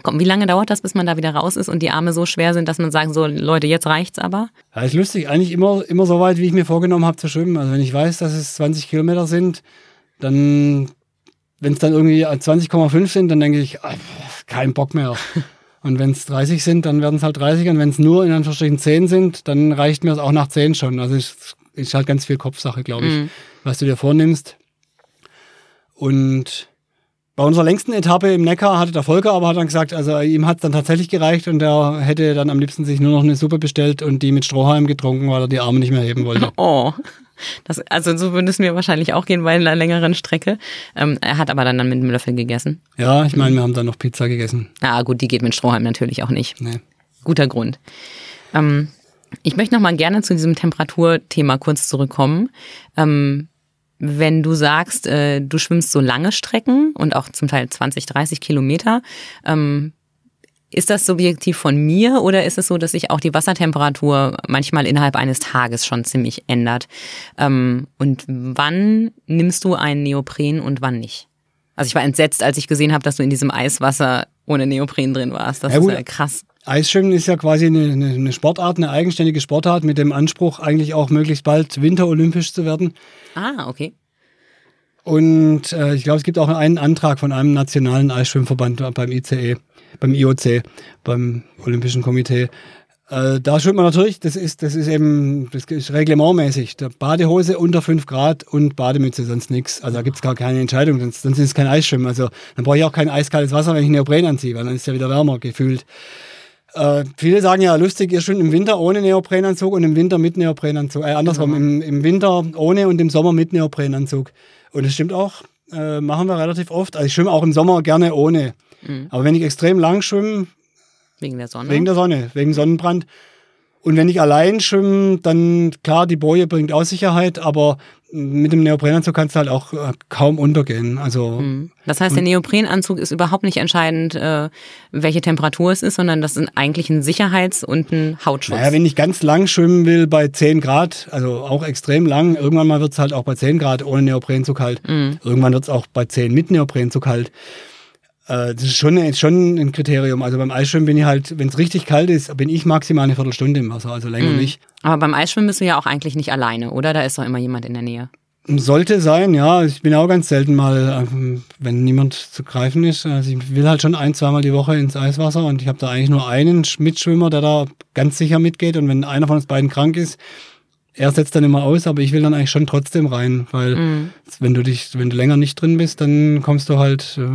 Komm, wie lange dauert das, bis man da wieder raus ist und die Arme so schwer sind, dass man sagt, so Leute, jetzt reicht's aber? Ja, ist lustig. Eigentlich immer, immer so weit, wie ich mir vorgenommen habe zu schwimmen. Also wenn ich weiß, dass es 20 Kilometer sind, dann, wenn es dann irgendwie 20,5 sind, dann denke ich, ach, kein Bock mehr. [LAUGHS] Und wenn es 30 sind, dann werden es halt 30. Und wenn es nur in Anführungsstrichen 10 sind, dann reicht mir es auch nach 10 schon. Also es ist halt ganz viel Kopfsache, glaube ich, mm. was du dir vornimmst. Und bei unserer längsten Etappe im Neckar hatte der Volker aber hat dann gesagt, also ihm hat es dann tatsächlich gereicht und er hätte dann am liebsten sich nur noch eine Suppe bestellt und die mit Strohhalm getrunken, weil er die Arme nicht mehr heben wollte. [LAUGHS] Oh. Das, also so würde es mir wahrscheinlich auch gehen bei einer längeren Strecke. Ähm, er hat aber dann, dann mit einem Löffel gegessen. Ja, ich meine, wir haben dann noch Pizza gegessen. Ah, gut, die geht mit Strohhalm natürlich auch nicht. Nee. Guter Grund. Ähm, ich möchte noch mal gerne zu diesem Temperaturthema kurz zurückkommen. Ähm, wenn du sagst, äh, du schwimmst so lange Strecken und auch zum Teil 20, 30 Kilometer, ähm, ist das subjektiv von mir oder ist es so, dass sich auch die Wassertemperatur manchmal innerhalb eines Tages schon ziemlich ändert? Ähm, und wann nimmst du einen Neopren und wann nicht? Also ich war entsetzt, als ich gesehen habe, dass du in diesem Eiswasser ohne Neopren drin warst. Das ja, ist ja krass. Eisschwimmen ist ja quasi eine, eine, Sportart, eine eigenständige Sportart mit dem Anspruch, eigentlich auch möglichst bald winterolympisch zu werden. Ah, okay. Und äh, ich glaube, es gibt auch einen Antrag von einem nationalen Eisschwimmverband beim ICE, beim IOC, beim Olympischen Komitee. Äh, da schwimmt man natürlich, das ist, das ist eben, das ist reglementmäßig. Badehose unter 5 Grad und Bademütze, sonst nichts. Also da gibt es gar keine Entscheidung, sonst, sonst ist es kein Eisschwimmen. Also dann brauche ich auch kein eiskaltes Wasser, wenn ich Neopren anziehe, weil dann ist es ja wieder wärmer gefühlt. Äh, viele sagen ja lustig, ihr schwimmt im Winter ohne Neoprenanzug und im Winter mit Neoprenanzug. Äh, andersrum, genau. im, im Winter ohne und im Sommer mit Neoprenanzug. Und es stimmt auch, äh, machen wir relativ oft. Also ich schwimme auch im Sommer gerne ohne. Mhm. Aber wenn ich extrem lang schwimme, wegen der Sonne, wegen der Sonne, wegen Sonnenbrand, und wenn ich allein schwimme, dann klar, die Boje bringt auch Sicherheit, aber mit dem Neoprenanzug kannst du halt auch äh, kaum untergehen. Also hm. das heißt, der Neoprenanzug ist überhaupt nicht entscheidend, äh, welche Temperatur es ist, sondern das ist eigentlich ein Sicherheits- und ein Hautschutz. Naja, wenn ich ganz lang schwimmen will bei 10 Grad, also auch extrem lang, irgendwann mal wird es halt auch bei 10 Grad ohne Neoprenanzug kalt. Mhm. Irgendwann wird es auch bei 10 mit Neoprenanzug kalt. Äh, das ist schon, schon ein Kriterium. Also beim Eisschwimmen bin ich halt, wenn es richtig kalt ist, bin ich maximal eine Viertelstunde im Wasser, also länger mhm. nicht. Aber beim Eisschwimmen bist du ja auch eigentlich nicht alleine, oder? Da ist doch immer jemand in der Nähe. Sollte sein, ja. Ich bin auch ganz selten mal, ähm, wenn niemand zu greifen ist. Also ich will halt schon ein, zweimal die Woche ins Eiswasser und ich habe da eigentlich nur einen Mitschwimmer, der da ganz sicher mitgeht. Und wenn einer von uns beiden krank ist, er setzt dann immer aus, aber ich will dann eigentlich schon trotzdem rein, weil mhm. wenn du dich, wenn du länger nicht drin bist, dann kommst du halt äh,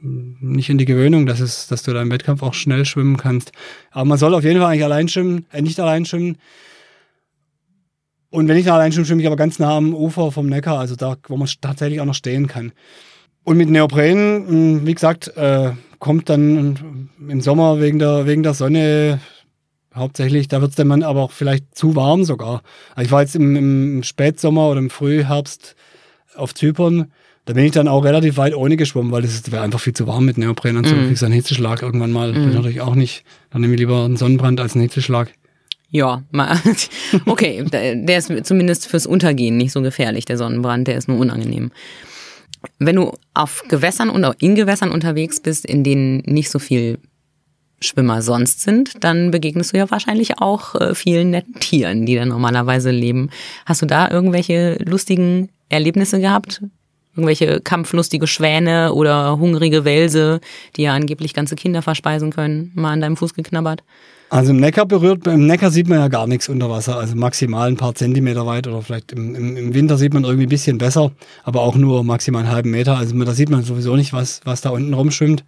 nicht in die Gewöhnung, dass es, dass du da im Wettkampf auch schnell schwimmen kannst. Aber man soll auf jeden Fall eigentlich allein schwimmen, äh, nicht allein schwimmen. Und wenn ich da allein schwimme, schwimme ich aber ganz nah am Ufer vom Neckar, also da, wo man tatsächlich auch noch stehen kann. Und mit Neopren, hm, wie gesagt, äh, kommt dann im Sommer wegen der, wegen der Sonne hauptsächlich. Da wird es dann aber auch vielleicht zu warm sogar. Also ich war jetzt im, im Spätsommer oder im Frühherbst auf Zypern. Da bin ich dann auch relativ weit ohne geschwommen, weil es wäre einfach viel zu warm mit Neoprenanzug. Mm. Kriegst einen Hitzeschlag irgendwann mal. Mm. natürlich auch nicht. Dann nehme ich lieber einen Sonnenbrand als einen Hitzeschlag. Ja, [LAUGHS] okay, der ist zumindest fürs Untergehen nicht so gefährlich, der Sonnenbrand, der ist nur unangenehm. Wenn du auf Gewässern und auch in Gewässern unterwegs bist, in denen nicht so viel Schwimmer sonst sind, dann begegnest du ja wahrscheinlich auch äh, vielen netten Tieren, die da normalerweise leben. Hast du da irgendwelche lustigen Erlebnisse gehabt? Irgendwelche kampflustige Schwäne oder hungrige Wälse, die ja angeblich ganze Kinder verspeisen können, mal an deinem Fuß geknabbert? Also im Neckar berührt, im Neckar sieht man ja gar nichts unter Wasser, also maximal ein paar Zentimeter weit oder vielleicht im, im, Winter sieht man irgendwie ein bisschen besser, aber auch nur maximal einen halben Meter. Also da sieht man sowieso nicht, was, was da unten rumschwimmt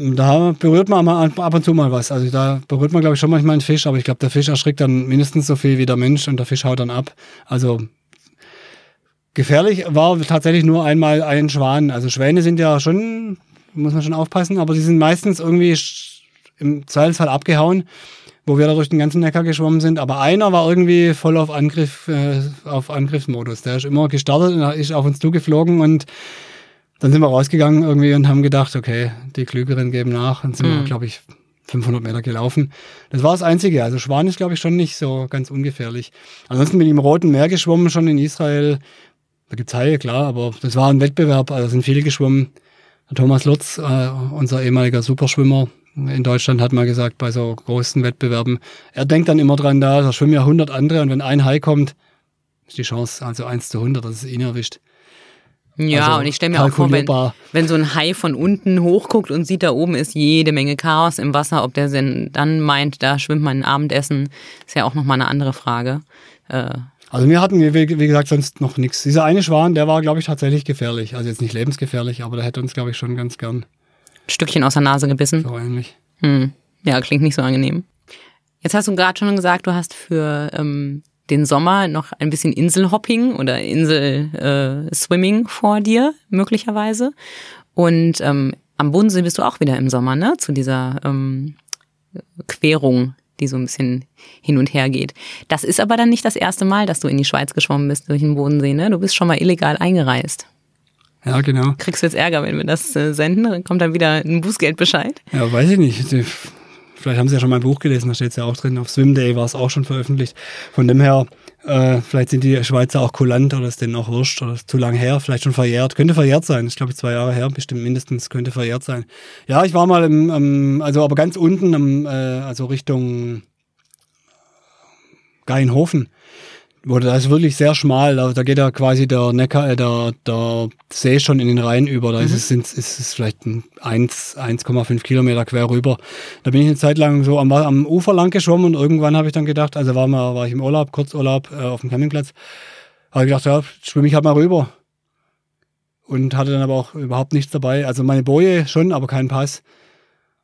da berührt man ab und zu mal was. Also da berührt man, glaube ich, schon manchmal einen Fisch, aber ich glaube, der Fisch erschrickt dann mindestens so viel wie der Mensch und der Fisch haut dann ab. Also gefährlich war tatsächlich nur einmal ein Schwan. Also Schwäne sind ja schon, muss man schon aufpassen, aber sie sind meistens irgendwie im Zweifelsfall abgehauen, wo wir da durch den ganzen Neckar geschwommen sind. Aber einer war irgendwie voll auf Angriff, äh, auf Angriffsmodus. Der ist immer gestartet und ist auf uns zugeflogen und dann sind wir rausgegangen irgendwie und haben gedacht, okay, die Klügeren geben nach. Dann sind mhm. wir, glaube ich, 500 Meter gelaufen. Das war das Einzige. Also Schwan ist, glaube ich, schon nicht so ganz ungefährlich. Ansonsten bin ich im Roten Meer geschwommen, schon in Israel. Da gibt's Haie, klar, aber das war ein Wettbewerb, also sind viele geschwommen. Thomas Lutz, äh, unser ehemaliger Superschwimmer in Deutschland, hat mal gesagt, bei so großen Wettbewerben, er denkt dann immer dran, da, da schwimmen ja 100 andere und wenn ein Hai kommt, ist die Chance also 1 zu 100, dass es ihn erwischt. Ja, also und ich stelle mir auch vor, wenn, wenn so ein Hai von unten hochguckt und sieht, da oben ist jede Menge Chaos im Wasser, ob der dann meint, da schwimmt man ein Abendessen, ist ja auch nochmal eine andere Frage. Äh, also wir hatten, wie, wie gesagt, sonst noch nichts. Dieser eine Schwan, der war, glaube ich, tatsächlich gefährlich. Also jetzt nicht lebensgefährlich, aber der hätte uns, glaube ich, schon ganz gern. Ein Stückchen aus der Nase gebissen. So ähnlich. Hm. Ja, klingt nicht so angenehm. Jetzt hast du gerade schon gesagt, du hast für ähm, den Sommer noch ein bisschen Inselhopping oder Inselswimming äh, vor dir, möglicherweise. Und ähm, am Bodensee bist du auch wieder im Sommer, ne? Zu dieser ähm, Querung die so ein bisschen hin und her geht. Das ist aber dann nicht das erste Mal, dass du in die Schweiz geschwommen bist durch den Bodensee, ne? Du bist schon mal illegal eingereist. Ja, genau. Kriegst du jetzt Ärger, wenn wir das äh, senden? Dann kommt dann wieder ein Bußgeldbescheid? Ja, weiß ich nicht. Vielleicht haben Sie ja schon mein Buch gelesen, da steht es ja auch drin. Auf Swimday war es auch schon veröffentlicht. Von dem her, äh, vielleicht sind die Schweizer auch kulant oder ist denen auch wurscht oder ist zu lang her, vielleicht schon verjährt. Könnte verjährt sein. Ich glaube, zwei Jahre her, bestimmt mindestens, könnte verjährt sein. Ja, ich war mal im, im also aber ganz unten, im, äh, also Richtung Geinhofen. Wo das ist wirklich sehr schmal, da, da geht ja quasi der Neckar, äh, der, der See schon in den Rhein über. Da mhm. ist, es, sind, ist es vielleicht ein 1,5 Kilometer quer rüber. Da bin ich eine Zeit lang so am, am Ufer lang geschwommen und irgendwann habe ich dann gedacht, also war, mal, war ich im Urlaub, Kurzurlaub äh, auf dem Campingplatz, habe ich gedacht, ja, schwimme ich halt mal rüber. Und hatte dann aber auch überhaupt nichts dabei. Also meine Boje schon, aber keinen Pass.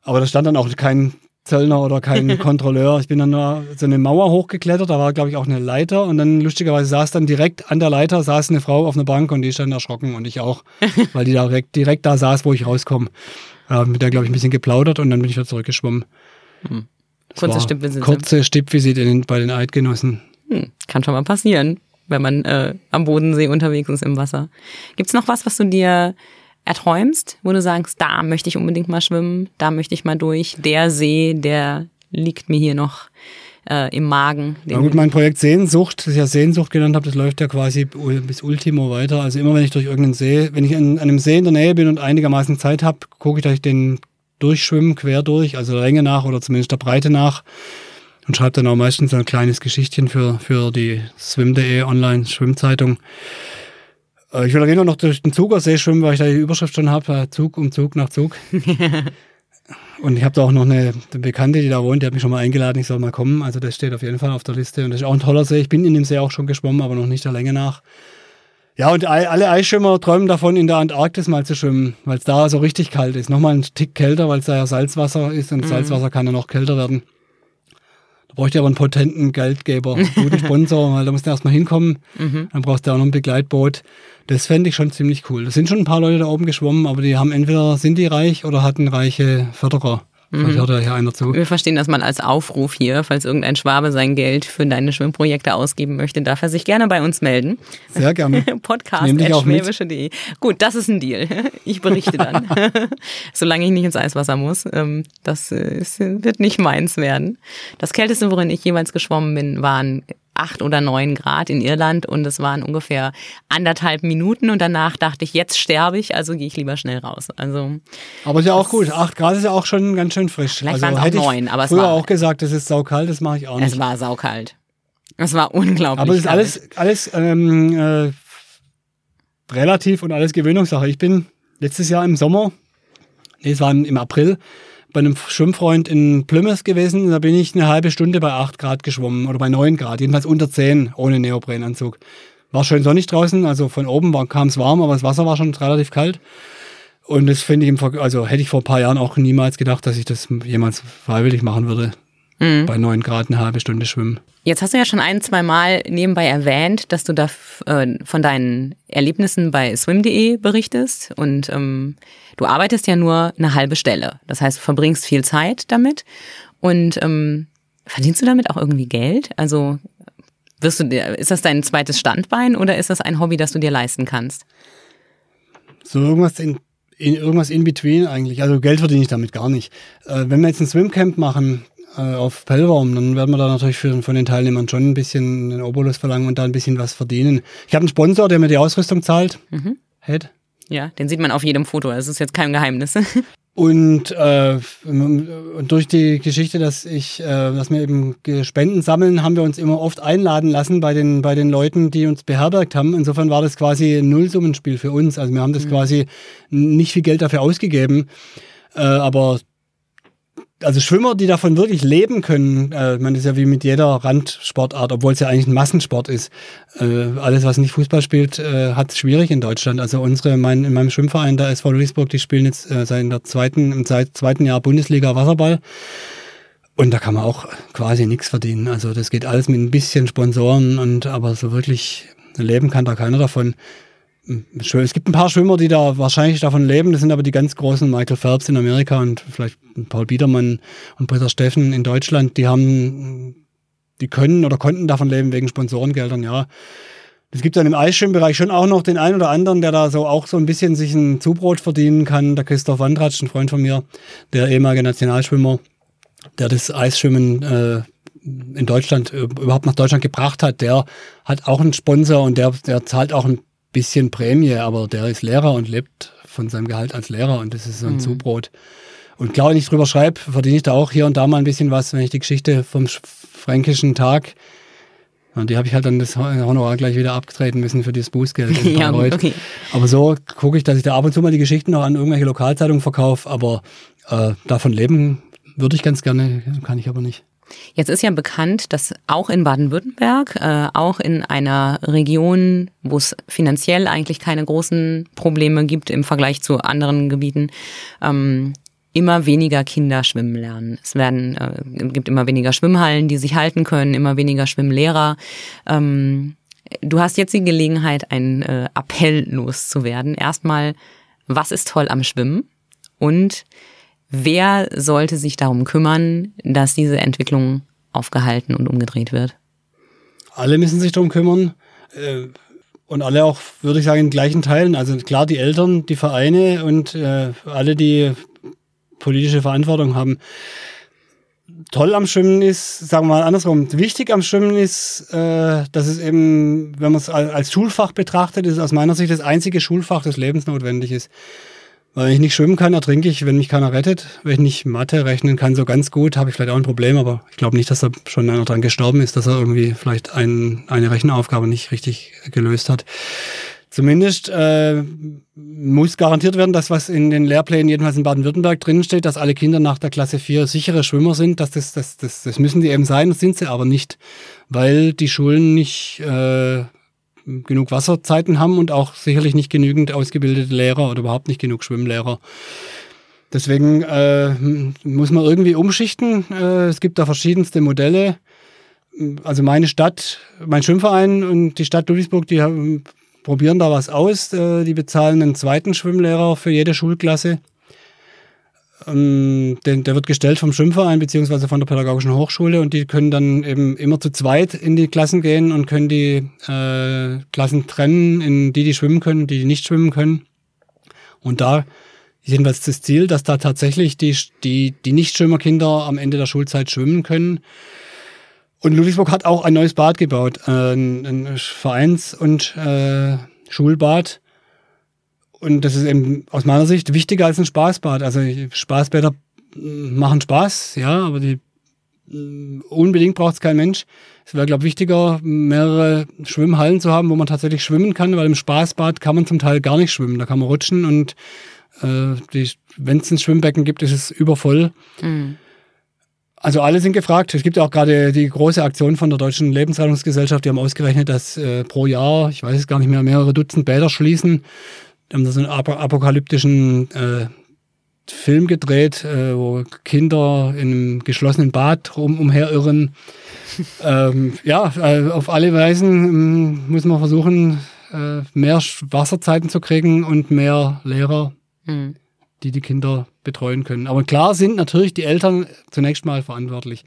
Aber da stand dann auch kein Zöllner oder kein [LAUGHS] Kontrolleur. Ich bin dann nur so eine Mauer hochgeklettert, da war, glaube ich, auch eine Leiter und dann lustigerweise saß dann direkt an der Leiter saß eine Frau auf einer Bank und die stand erschrocken und ich auch, [LAUGHS] weil die direkt, direkt da saß, wo ich rauskomme. Äh, mit der, glaube ich, ein bisschen geplaudert und dann bin ich wieder zurückgeschwommen. Hm. Kurze Stippvisite. Kurze Stippvisite bei den Eidgenossen. Hm. Kann schon mal passieren, wenn man äh, am Bodensee unterwegs ist im Wasser. Gibt's noch was, was du dir erträumst, wo du sagst, da möchte ich unbedingt mal schwimmen, da möchte ich mal durch, der See, der liegt mir hier noch äh, im Magen. Na gut, mein Projekt Sehnsucht, das ich ja Sehnsucht genannt habe, das läuft ja quasi bis Ultimo weiter. Also immer wenn ich durch irgendeinen See, wenn ich an einem See in der Nähe bin und einigermaßen Zeit habe, gucke ich, dass ich den durchschwimmen, quer durch, also der Länge nach oder zumindest der Breite nach. Und schreibe dann auch meistens ein kleines Geschichtchen für, für die swim.de Online-Schwimmzeitung. Äh, ich will auf jeden Fall noch durch den Zugersee schwimmen, weil ich da die Überschrift schon habe, äh, Zug um Zug nach Zug. [LAUGHS] und ich habe da auch noch eine, eine, Bekannte, die da wohnt, die hat mich schon mal eingeladen, ich soll mal kommen. Also das steht auf jeden Fall auf der Liste. Und das ist auch ein toller See. Ich bin in dem See auch schon geschwommen, aber noch nicht der Länge nach. Ja, und alle Eisschwimmer träumen davon, in der Antarktis mal zu schwimmen, weil es da so richtig kalt ist. Nochmal ein Tick kälter, weil es da ja Salzwasser ist und mhm. Salzwasser kann ja noch kälter werden. Bräuchte ich aber einen potenten Geldgeber, [LAUGHS] guten Sponsor, weil da musst du erstmal hinkommen. Mhm. Dann brauchst du auch noch ein Begleitboot. Das fände ich schon ziemlich cool. Da sind schon ein paar Leute da oben geschwommen, aber die haben entweder sind die reich oder hatten reiche Förderer. Mhm. hört da hier einer zu. Wir verstehen das mal als Aufruf hier, falls irgendein Schwabe sein Geld für deine Schwimmprojekte ausgeben möchte, darf er sich gerne bei uns melden. Sehr gerne. [LAUGHS] Podcast.schwäbische.de. Gut, das ist ein Deal. [LAUGHS] Ich berichte dann. [LAUGHS] Solange ich nicht ins Eiswasser muss. Ähm, das ist, wird nicht meins werden. Das Kälteste, worin ich jemals geschwommen bin, waren acht oder neun Grad in Irland und es waren ungefähr anderthalb Minuten und danach dachte ich, jetzt sterbe ich, also gehe ich lieber schnell raus. Also aber ist ja auch gut. Acht Grad ist ja auch schon ganz schön frisch. Vielleicht also, waren es auch neun, aber es war auch gesagt, es ist saukalt. Das mache ich auch nicht. Es war saukalt. Es war unglaublich. Aber es ist alles alles ähm, äh, relativ und alles Gewöhnungssache. Ich bin letztes Jahr im Sommer, nee, es war im April, bei einem Schwimmfreund in Plymouth gewesen. Da bin ich eine halbe Stunde bei 8 Grad geschwommen oder bei 9 Grad, jedenfalls unter 10 ohne Neoprenanzug. War schön sonnig draußen, also von oben kam es warm, aber das Wasser war schon relativ kalt. Und das finde ich also hätte ich vor ein paar Jahren auch niemals gedacht, dass ich das jemals freiwillig machen würde. Mhm. Bei 9 Grad eine halbe Stunde schwimmen. Jetzt hast du ja schon ein, zwei Mal nebenbei erwähnt, dass du da äh, von deinen Erlebnissen bei swim.de berichtest und ähm, du arbeitest ja nur eine halbe Stelle. Das heißt, du verbringst viel Zeit damit und ähm, verdienst du damit auch irgendwie Geld? Also wirst du dir, ist das dein zweites Standbein oder ist das ein Hobby, das du dir leisten kannst? So irgendwas in, in irgendwas in between eigentlich. Also Geld verdiene ich damit gar nicht. Äh, wenn wir jetzt ein Swimcamp machen äh, auf Pellworm, dann werden wir da natürlich für, von den Teilnehmern schon ein bisschen einen Obolus verlangen und da ein bisschen was verdienen. Ich habe einen Sponsor, der mir die Ausrüstung zahlt. Mhm. Head. Ja, den sieht man auf jedem Foto. Das ist jetzt kein Geheimnis. [LAUGHS] Und, äh, und durch die Geschichte, dass ich, äh, dass wir eben Spenden sammeln, haben wir uns immer oft einladen lassen bei den, bei den Leuten, die uns beherbergt haben. Insofern war das quasi ein Nullsummenspiel für uns. Also wir haben das mhm. quasi nicht viel Geld dafür ausgegeben. Äh, aber also Schwimmer, die davon wirklich leben können, äh, man ist ja wie mit jeder Randsportart, obwohl es ja eigentlich ein Massensport ist. Äh, alles, was nicht Fußball spielt, äh, hat es schwierig in Deutschland. Also unsere, mein, in meinem Schwimmverein, der SV Ludwigsburg, die spielen jetzt äh, seit der zweiten, im zweiten Jahr Bundesliga Wasserball. Und da kann man auch quasi nichts verdienen. Also das geht alles mit ein bisschen Sponsoren und aber so wirklich leben kann da keiner davon. Es gibt ein paar Schwimmer, die da wahrscheinlich davon leben. Das sind aber die ganz großen Michael Phelps in Amerika und vielleicht Paul Biedermann und Britta Steffen in Deutschland. Die haben, die können oder konnten davon leben wegen Sponsorengeldern, ja. Es gibt dann im Eisschwimmbereich schon auch noch den einen oder anderen, der da so auch so ein bisschen sich ein Zubrot verdienen kann. Der Christoph Wandratsch, ein Freund von mir, der ehemalige Nationalschwimmer, der das Eisschwimmen äh, in Deutschland äh, überhaupt nach Deutschland gebracht hat, der hat auch einen Sponsor und der, der zahlt auch ein bisschen Prämie, aber der ist Lehrer und lebt von seinem Gehalt als Lehrer und das ist so ein mhm. Zubrot. Und klar, wenn ich drüber schreibe, verdiene ich da auch hier und da mal ein bisschen was, wenn ich die Geschichte vom fränkischen Tag und die habe ich halt dann das Honorar gleich wieder abgetreten müssen für das Bußgeld. [LAUGHS] ja, okay. Aber so gucke ich, dass ich da ab und zu mal die Geschichten noch an irgendwelche Lokalzeitungen verkaufe, aber äh, davon leben würde ich ganz gerne, kann ich aber nicht. Jetzt ist ja bekannt, dass auch in Baden-Württemberg, äh, auch in einer Region, wo es finanziell eigentlich keine großen Probleme gibt im Vergleich zu anderen Gebieten, ähm, immer weniger Kinder schwimmen lernen. Es werden, äh, gibt immer weniger Schwimmhallen, die sich halten können, immer weniger Schwimmlehrer. Ähm, du hast jetzt die Gelegenheit, einen äh, Appell loszuwerden. Erstmal, was ist toll am Schwimmen? Und Wer sollte sich darum kümmern, dass diese Entwicklung aufgehalten und umgedreht wird? Alle müssen sich darum kümmern. Äh, und alle auch, würde ich sagen, in gleichen Teilen. Also klar, die Eltern, die Vereine und äh, alle, die politische Verantwortung haben. Toll am Schwimmen ist, sagen wir mal andersrum, wichtig am Schwimmen ist, äh, dass es eben, wenn man es als Schulfach betrachtet, ist aus meiner Sicht das einzige Schulfach, das lebensnotwendig ist. Weil ich nicht schwimmen kann, ertrinke ich, wenn mich keiner rettet. Wenn ich nicht Mathe rechnen kann, so ganz gut, habe ich vielleicht auch ein Problem, aber ich glaube nicht, dass da schon einer dran gestorben ist, dass er irgendwie vielleicht ein, eine Rechenaufgabe nicht richtig gelöst hat. Zumindest äh, muss garantiert werden, dass was in den Lehrplänen, jedenfalls in Baden-Württemberg, drin steht, dass alle Kinder nach der Klasse 4 sichere Schwimmer sind. Dass das, das, das, das müssen die eben sein, sind sie aber nicht, weil die Schulen nicht äh, genug Wasserzeiten haben und auch sicherlich nicht genügend ausgebildete Lehrer oder überhaupt nicht genug Schwimmlehrer. Deswegen äh, muss man irgendwie umschichten. Äh, es gibt da verschiedenste Modelle. Also meine Stadt, mein Schwimmverein und die Stadt Ludwigsburg, die haben, probieren da was aus. Äh, die bezahlen einen zweiten Schwimmlehrer für jede Schulklasse. Ähm, der, der, wird gestellt vom Schwimmverein beziehungsweise von der Pädagogischen Hochschule und die können dann eben immer zu zweit in die Klassen gehen und können die äh, Klassen trennen, in die die schwimmen können, die, die nicht schwimmen können. Und da ist jedenfalls das Ziel, dass da tatsächlich die, die, die Nichtschwimmerkinder am Ende der Schulzeit schwimmen können. Und Ludwigsburg hat auch ein neues Bad gebaut, äh, ein, ein Vereins- und äh, Schulbad und das ist eben aus meiner Sicht wichtiger als ein Spaßbad. Also Spaßbäder machen Spaß, ja, aber die unbedingt braucht es kein Mensch. Es wäre, glaube ich, wichtiger, mehrere Schwimmhallen zu haben, wo man tatsächlich schwimmen kann, weil im Spaßbad kann man zum Teil gar nicht schwimmen. Da kann man rutschen und äh, wenn es ein Schwimmbecken gibt, ist es übervoll. Mhm. Also alle sind gefragt. Es gibt ja auch gerade die große Aktion von der Deutschen Lebensrettungsgesellschaft. Die haben ausgerechnet, dass äh, pro Jahr, ich weiß es gar nicht mehr, mehrere Dutzend Bäder schließen haben da so einen apokalyptischen äh, Film gedreht, äh, wo Kinder in einem geschlossenen Bad rum, umherirren. [LAUGHS] ähm, ja, äh, auf alle Weisen ähm, muss man versuchen, äh, mehr Wasserzeiten zu kriegen und mehr Lehrer, mhm. die die Kinder betreuen können. Aber klar sind natürlich die Eltern zunächst mal verantwortlich.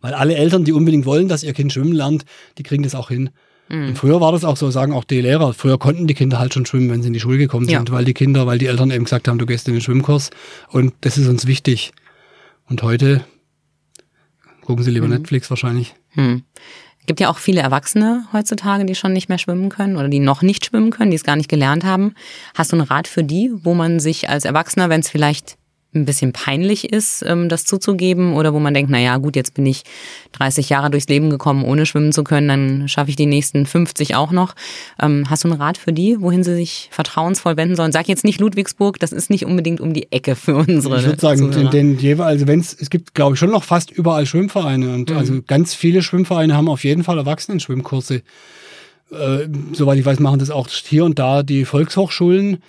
Weil alle Eltern, die unbedingt wollen, dass ihr Kind schwimmen lernt, die kriegen das auch hin. Mhm. Und früher war das auch so, sagen auch die Lehrer, früher konnten die Kinder halt schon schwimmen, wenn sie in die Schule gekommen sind, ja. weil die Kinder, weil die Eltern eben gesagt haben, du gehst in den Schwimmkurs und das ist uns wichtig. Und heute gucken sie lieber mhm. Netflix wahrscheinlich. Mhm gibt ja auch viele Erwachsene heutzutage, die schon nicht mehr schwimmen können oder die noch nicht schwimmen können, die es gar nicht gelernt haben. Hast du einen Rat für die, wo man sich als Erwachsener, wenn es vielleicht ein bisschen peinlich ist, ähm, das zuzugeben oder wo man denkt, na ja, gut, jetzt bin ich 30 Jahre durchs Leben gekommen, ohne schwimmen zu können, dann schaffe ich die nächsten 50 auch noch. Ähm, hast du einen Rat für die, wohin sie sich vertrauensvoll wenden sollen? Sag jetzt nicht Ludwigsburg, das ist nicht unbedingt um die Ecke für unsere. Ich würde sagen, den, den jeweils, also wenn es, es gibt, glaube ich, schon noch fast überall Schwimmvereine und mhm. also ganz viele Schwimmvereine haben auf jeden Fall Erwachsenen-Schwimmkurse. Äh, soweit ich weiß, machen das auch hier und da die Volkshochschulen.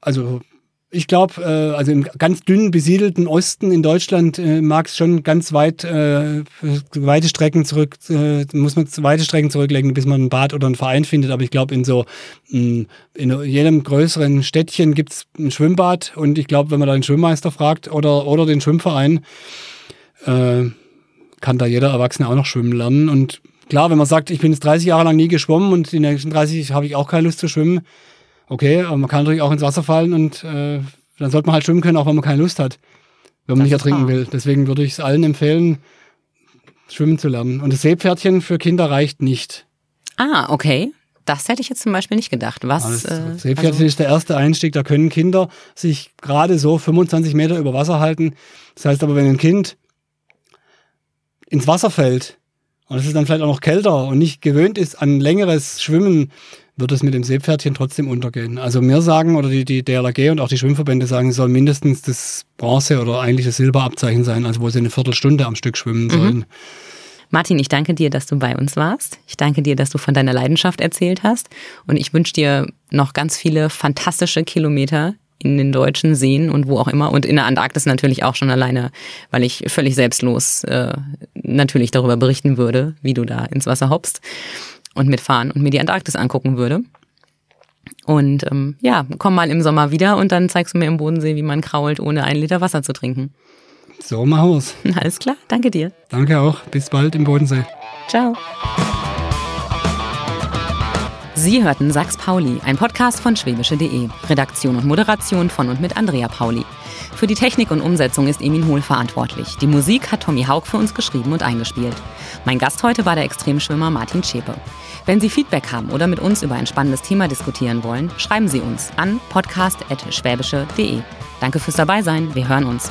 Also ich glaube, äh, also im ganz dünn besiedelten Osten in Deutschland äh, mag es schon ganz weit, äh, weite Strecken zurück, äh, muss man weite Strecken zurücklegen, bis man ein Bad oder einen Verein findet. Aber ich glaube, in so mh, in jedem größeren Städtchen gibt es ein Schwimmbad und ich glaube, wenn man da den Schwimmmeister fragt oder, oder den Schwimmverein, äh, kann da jeder Erwachsene auch noch schwimmen lernen. Und klar, wenn man sagt, ich bin jetzt 30 Jahre lang nie geschwommen und die nächsten 30 habe ich auch keine Lust zu schwimmen, okay, aber man kann natürlich auch ins Wasser fallen und äh, dann sollte man halt schwimmen können, auch wenn man keine Lust hat, wenn man das nicht ertrinken will. Deswegen würde ich es allen empfehlen, schwimmen zu lernen. Und das Seepferdchen für Kinder reicht nicht. Ah, okay. Das hätte ich jetzt zum Beispiel nicht gedacht. Was? das äh, Seepferdchen also ist der erste Einstieg. Da können Kinder sich gerade so 25 Meter über Wasser halten. Das heißt aber, wenn ein Kind ins Wasser fällt und es ist dann vielleicht auch noch kälter und nicht gewöhnt ist an längeres Schwimmen, wird es mit dem Seepferdchen trotzdem untergehen. Also wir sagen, oder die, die DLRG und auch die Schwimmverbände sagen, es soll mindestens das Bronze oder eigentlich das Silberabzeichen sein, also wo sie eine Viertelstunde am Stück schwimmen mhm. sollen. Mhm. Martin, ich danke dir, dass du bei uns warst. Ich danke dir, dass du von deiner Leidenschaft erzählt hast. Und ich wünsche dir noch ganz viele fantastische Kilometer in den deutschen Seen und wo auch immer. Und in der Antarktis natürlich auch schon alleine, weil ich völlig selbstlos äh, natürlich darüber berichten würde, wie du da ins Wasser hoppst und mitfahren und mir die Antarktis angucken würde. Und ähm, ja, komm mal im Sommer wieder und dann zeigst du mir im Bodensee, wie man krault, ohne einen Liter Wasser zu trinken. So machen wir's. [LAUGHS] Alles klar, danke dir. Danke auch. Bis bald im Bodensee. Ciao. Sie hörten Sachs Pauli, ein Podcast von schwäbische.de. Redaktion und Moderation von und mit Andrea Pauli. Für die Technik und Umsetzung ist Emin Hohl verantwortlich. Die Musik hat Tommy Haug für uns geschrieben und eingespielt. Mein Gast heute war der Extremschwimmer Martin Zschäpe. Wenn Sie Feedback haben oder mit uns über ein spannendes Thema diskutieren wollen, schreiben Sie uns an podcast.schwäbische.de. Danke fürs Dabeisein. Wir hören uns.